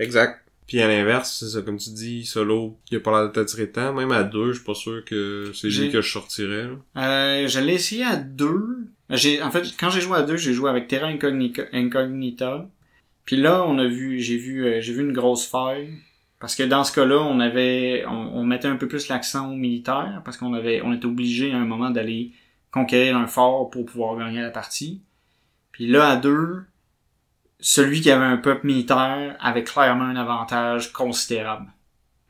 Exact. Puis à l'inverse, c'est ça, comme tu dis, solo, il a pas l'air de t'attirer tant. Même à deux, je suis pas sûr que c'est lui que je sortirais. là. Euh, je l'ai essayé à deux. J'ai, en fait, quand j'ai joué à deux, j'ai joué avec Terra Incognita. Incognita. Puis là, on a vu, j'ai vu, euh, j'ai vu une grosse faille. Parce que dans ce cas-là, on avait, on, on mettait un peu plus l'accent au militaire, parce qu'on avait, on était obligé à un moment d'aller conquérir un fort pour pouvoir gagner la partie. Puis là, à deux, celui qui avait un peuple militaire avait clairement un avantage considérable.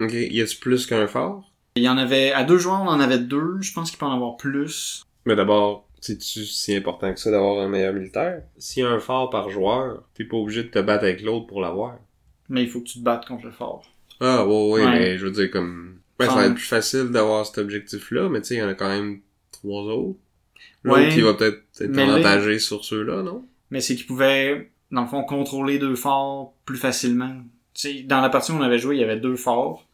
Ok, y a-tu plus qu'un fort? Il y en avait, à deux joueurs, on en avait deux. Je pense qu'il peut en avoir plus. Mais d'abord, c'est-tu si important que ça d'avoir un meilleur militaire? S'il y a un fort par joueur, t'es pas obligé de te battre avec l'autre pour l'avoir. Mais il faut que tu te battes contre le fort. Ah, ouais, ouais, Ouais. mais je veux dire, comme... Ouais, ça va être plus facile d'avoir cet objectif-là, mais tu sais, il y en a quand même trois autres. Ouais. L'autre qui va peut-être être là- avantagé sur ceux-là, non? mais c'est qu'il pouvait, dans le fond, contrôler deux forts plus facilement. Dans la partie où on avait joué, il y avait deux forts.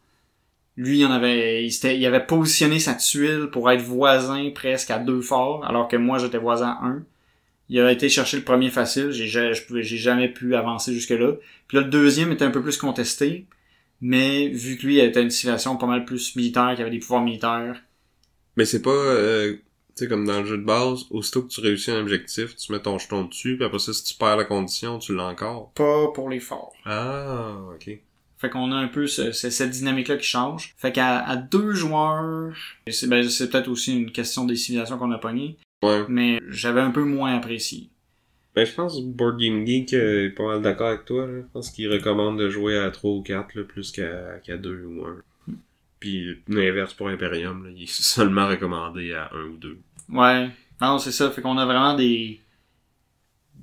Lui, il en avait, il, il avait positionné sa tuile pour être voisin presque à deux forts, alors que moi, j'étais voisin à un. Il a été chercher le premier facile, j'ai, jamais pu avancer jusque-là. Puis là, le deuxième était un peu plus contesté, mais vu que lui, il était une situation pas mal plus militaire, qui avait des pouvoirs militaires, Mais c'est pas, euh, tu sais, comme dans le jeu de base, aussitôt que tu réussis un objectif, tu mets ton jeton dessus, puis après ça, si tu perds la condition, tu l'as encore. pas pour les forts. Ah, ok. Fait qu'on a un peu ce- ce- cette dynamique-là qui change. Fait qu'à à deux joueurs, c'est ben, c'est peut-être aussi une question des civilisations qu'on a pogné, Ouais. mais j'avais un peu moins apprécié. Ben, je pense que Board Game Geek euh, est pas mal d'accord avec toi, là. Je pense qu'il recommande de jouer à 3 ou 4, là, plus qu'à qu'à 2 ou 1. Puis l'inverse pour Imperium, là, il est seulement recommandé à 1 ou 2. Ouais, non, c'est ça. Fait qu'on a vraiment des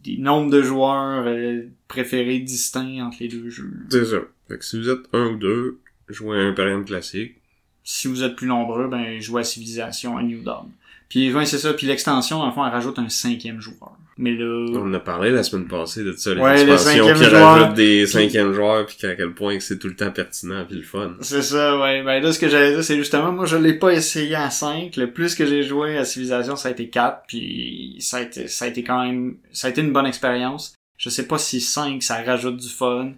des nombres de joueurs euh, préférés distincts entre les deux jeux. C'est ça. Fait que si vous êtes 1 ou 2, jouez à Imperium classique. Si vous êtes plus nombreux, ben jouez à Civilisation, à New Dawn. Puis ouais, c'est ça. Puis l'extension, dans le fond, elle rajoute un cinquième joueur. Mais là, On en a parlé la semaine passée de ça, Ouais, le expansions cinquième qui joueur. rajoutent des cinquièmes joueurs, puis qu'à quel point c'est tout le temps pertinent puis le fun. C'est ça, ouais. Ben là, ce que j'allais dire, c'est justement, moi, je l'ai pas essayé à 5. Le plus que j'ai joué à Civilisation, ça a été 4. Puis ça a été, ça a été quand même, ça a été une bonne expérience. Je sais pas si 5, ça rajoute du fun.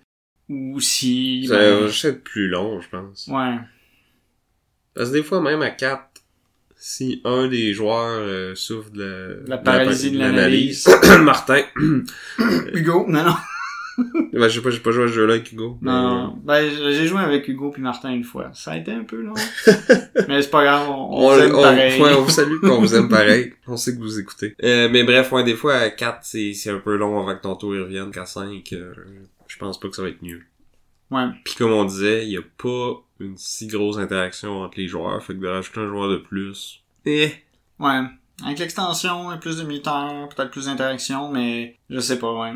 Ou si... Ça ben, va juste être plus long, je pense. ouais. Parce que des fois, même à 4, si un des joueurs euh, souffre de La paralysie de l'analyse. *coughs* Martin. *coughs* Hugo? Non, non. *coughs* ben, je sais pas, j'ai pas joué à ce jeu-là avec Hugo. mais- Non, ben, j'ai joué avec Hugo puis Martin une fois. Ça a été un peu long. *laughs* mais c'est pas grave, on, on, On, vous aime on- pareil. ouais, on vous salue, on vous aime *laughs* pareil. On sait que vous écoutez. Euh, mais bref, ouais, des fois, à 4, c'est, un peu long avant que ton tour revienne. Qu'à 5, euh, je pense pas que ça va être mieux. Ouais. Puis comme on disait, il y a pas une si grosse interaction entre les joueurs. Fait que de rajouter un joueur de plus... Eh... Ouais. Avec l'extension, plus de militaires, peut-être plus d'interaction, mais je sais pas, ouais.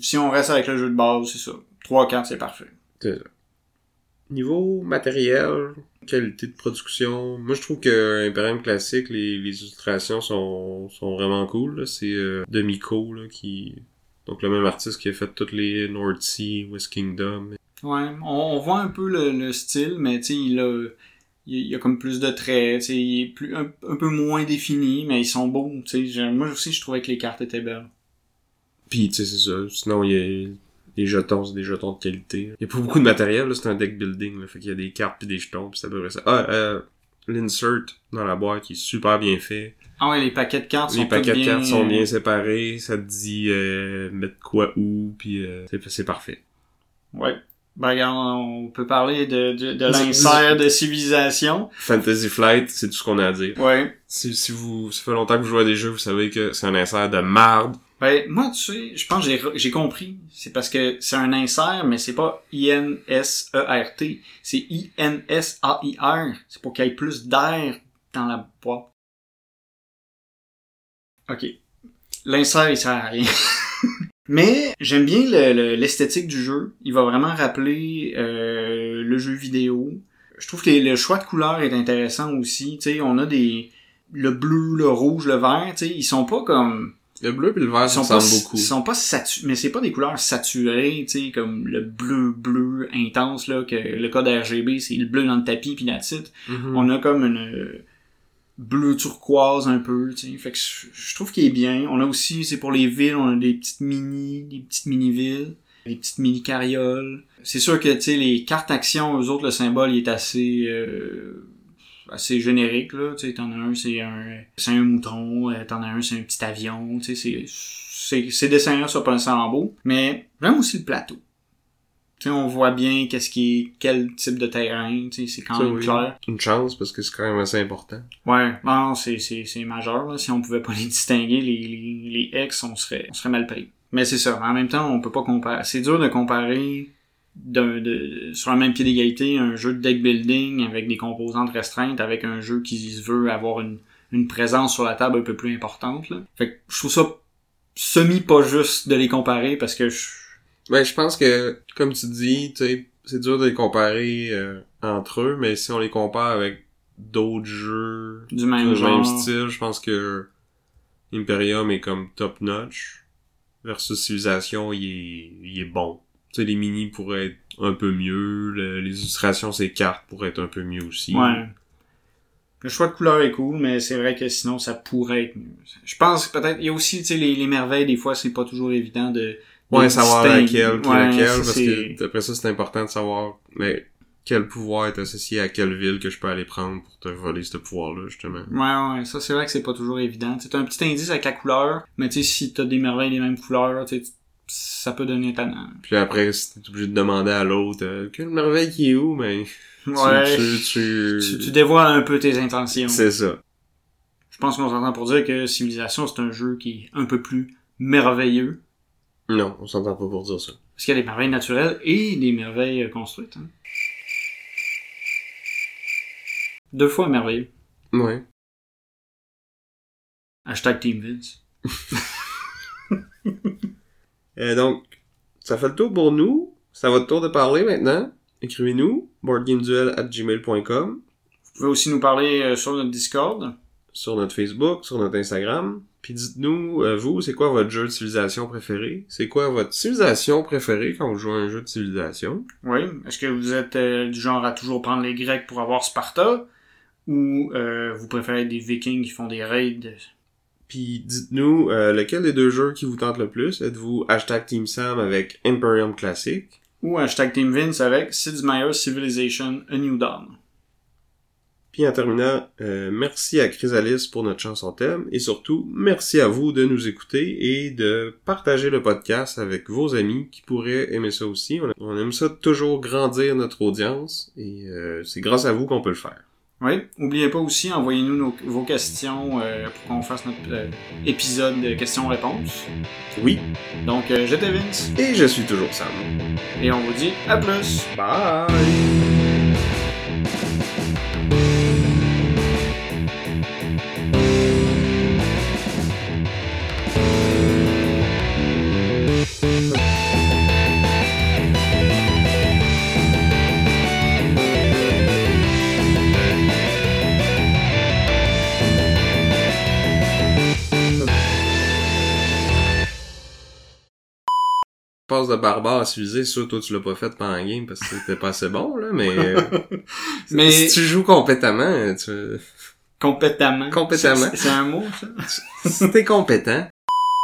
Si on reste avec le jeu de base, c'est ça. 3-4, c'est parfait. C'est ça. Niveau matériel, qualité de production, moi je trouve que Imperium classique, les, les illustrations sont, sont vraiment cool. C'est euh, Demico là, qui. Donc le même artiste qui a fait toutes les North Sea, West Kingdom. Ouais, on, on voit un peu le, le style, mais tu sais, il a, il, il a comme plus de traits, tu sais, il est plus, un, un peu moins défini, mais ils sont beaux, tu sais. Je- Moi aussi, je trouvais que les cartes étaient belles. Puis tu sais c'est ça. Sinon il y a les jetons, c'est des jetons de qualité. Il y a pas beaucoup de matériel, là, c'est un deck building. Là, fait qu'il y a des cartes puis des jetons, puis c'est à peu près ça. Ah, euh, l'insert dans la boîte qui est super bien fait. Ah ouais, les paquets de cartes sont Les paquets de bien... cartes sont bien séparés, ça te dit euh, mettre quoi où, puis euh, c'est c'est parfait. Ouais. Ben, on peut parler de, de, de l'insert de civilisation. Fantasy Flight, c'est tout ce qu'on a à dire. Ouais. Si, si vous, ça fait longtemps que vous jouez à des jeux, vous savez que c'est un insert de marde. Ben, moi, tu sais, je pense que j'ai, j'ai compris. C'est parce que c'est un insert, mais c'est pas I-N-S-E-R-T. C'est I-N-S-A-I-R. C'est pour qu'il y ait plus d'air dans la boîte. Ok. L'insert, il sert à rien. *laughs* mais j'aime bien le- le- l'esthétique du jeu. Il va vraiment rappeler euh, le jeu vidéo. Je trouve que le choix de couleurs est intéressant aussi. Tu sais, on a des... Le bleu, le rouge, le vert, tu sais, ils sont pas comme Le bleu et le vert ils sont pas, beaucoup. ils sont pas saturés, mais c'est pas des couleurs saturées, tu sais, comme le bleu bleu intense là que le code RGB c'est le bleu dans le tapis puis la titre. Mhm. On a comme une bleu turquoise un peu, tu sais. Fait que je, trouve qu'il est bien. On a aussi c'est pour les villes, on a des petites mini, des petites mini villes, des petites mini carrioles. C'est sûr que tu sais les cartes actions, eux autres le symbole il est assez euh, assez générique là, tu sais, t'en as un c'est un c'est un mouton, euh, t'en as un c'est un petit avion, tu sais, c'est ces dessins là sont pas nécessairement beaux, mais j'aime aussi le plateau. Tu sais, on voit bien qu'est-ce qui est quel type de terrain, tu sais, c'est quand Ça, même oui. clair. Une chance parce que c'est quand même assez important. Ouais, non, c'est c'est c'est majeur là, si on pouvait pas les *laughs* distinguer les les, les X, on serait on serait mal pris. Mais c'est ça, en même temps, on peut pas comparer. C'est dur de comparer d'un de, sur un même pied d'égalité un jeu de deck building avec des composantes restreintes avec un jeu qui se veut avoir une, une présence sur la table un peu plus importante. Là. Fait que je trouve ça semi pas juste de les comparer parce que je... Ben, je pense que, comme tu dis, tu sais, c'est dur de les comparer euh, entre eux, mais si on les compare avec d'autres jeux du même du genre. même style, je pense que Imperium est comme top notch versus Civilization, il est, il est bon. Tu sais, les mini pourraient être un peu mieux, le- les illustrations, ces cartes pourraient être un peu mieux aussi. Ouais. Le choix de couleur est cool, mais c'est vrai que sinon ça pourrait être mieux. Je pense que peut-être il y a aussi tu sais les, les merveilles des fois c'est pas toujours évident de, de Ouais, savoir laquelle, qui Ouais, laquelle, parce que après ça, c'est important de savoir mais quel pouvoir est associé à quelle ville que je peux aller prendre pour te voler ce pouvoir-là, justement. Ouais, ouais, ça c'est vrai que c'est pas toujours évident. Tu un petit indice avec la couleur, mais tu sais, si t'as des merveilles des mêmes couleurs, tu ça peut donner tannant. Puis après, si t'es obligé de demander à l'autre euh, quelle merveille qui est où, mais Ouais. tu, tu, Tu, tu dévoiles un peu tes intentions. c'est ça. Je pense qu'on s'entend pour dire que Civilisation, c'est un jeu qui est un peu plus merveilleux. Non, on s'entend pas pour dire ça. Parce qu'il y a des merveilles naturelles et des merveilles euh, construites. hein. Deux fois merveilleux. Ouais. Hashtag Team Vince. *laughs* Euh, donc, ça fait le tour pour nous. C'est à votre tour de parler maintenant. Écrivez-nous, boardgameduel@gmail.com, Vous pouvez aussi nous parler euh, sur notre Discord. sur notre Facebook, sur notre Instagram. Puis dites-nous, euh, vous, c'est quoi votre jeu de civilisation préféré? C'est quoi votre civilisation préférée quand vous jouez à un jeu de civilisation? Oui. Est-ce que vous êtes euh, du genre à toujours prendre les Grecs pour avoir Sparta? Ou euh, vous préférez des Vikings qui font des raids? Puis dites-nous, euh, lequel des deux jeux qui vous tente le plus? Êtes-vous hashtag Team Sam avec Imperium Classic? Ou hashtag Team Vince avec Sid Meier's Civilization A New Dawn? Puis en terminant, euh, merci à Chrysalis pour notre chanson thème et surtout, merci à vous de nous écouter et de partager le podcast avec vos amis qui pourraient aimer ça aussi. On, on aime ça toujours grandir notre audience et euh, c'est grâce à vous qu'on peut le faire. Oui. Oubliez pas aussi, envoyez-nous vos questions euh, pour qu'on fasse notre épisode de questions-réponses. Oui, Donc, j'étais Vince. et je suis toujours Sam. Et on vous dit à plus! Bye! Passe de barbare à civilisé, ça, toi, tu l'as pas fait pendant la game parce que c'était pas assez bon, là, mais... *laughs* euh, Mais- Si tu joues compétemment, tu... Compétemment. Compétemment. C'est- C'est un mot, ça? si t'es compétent,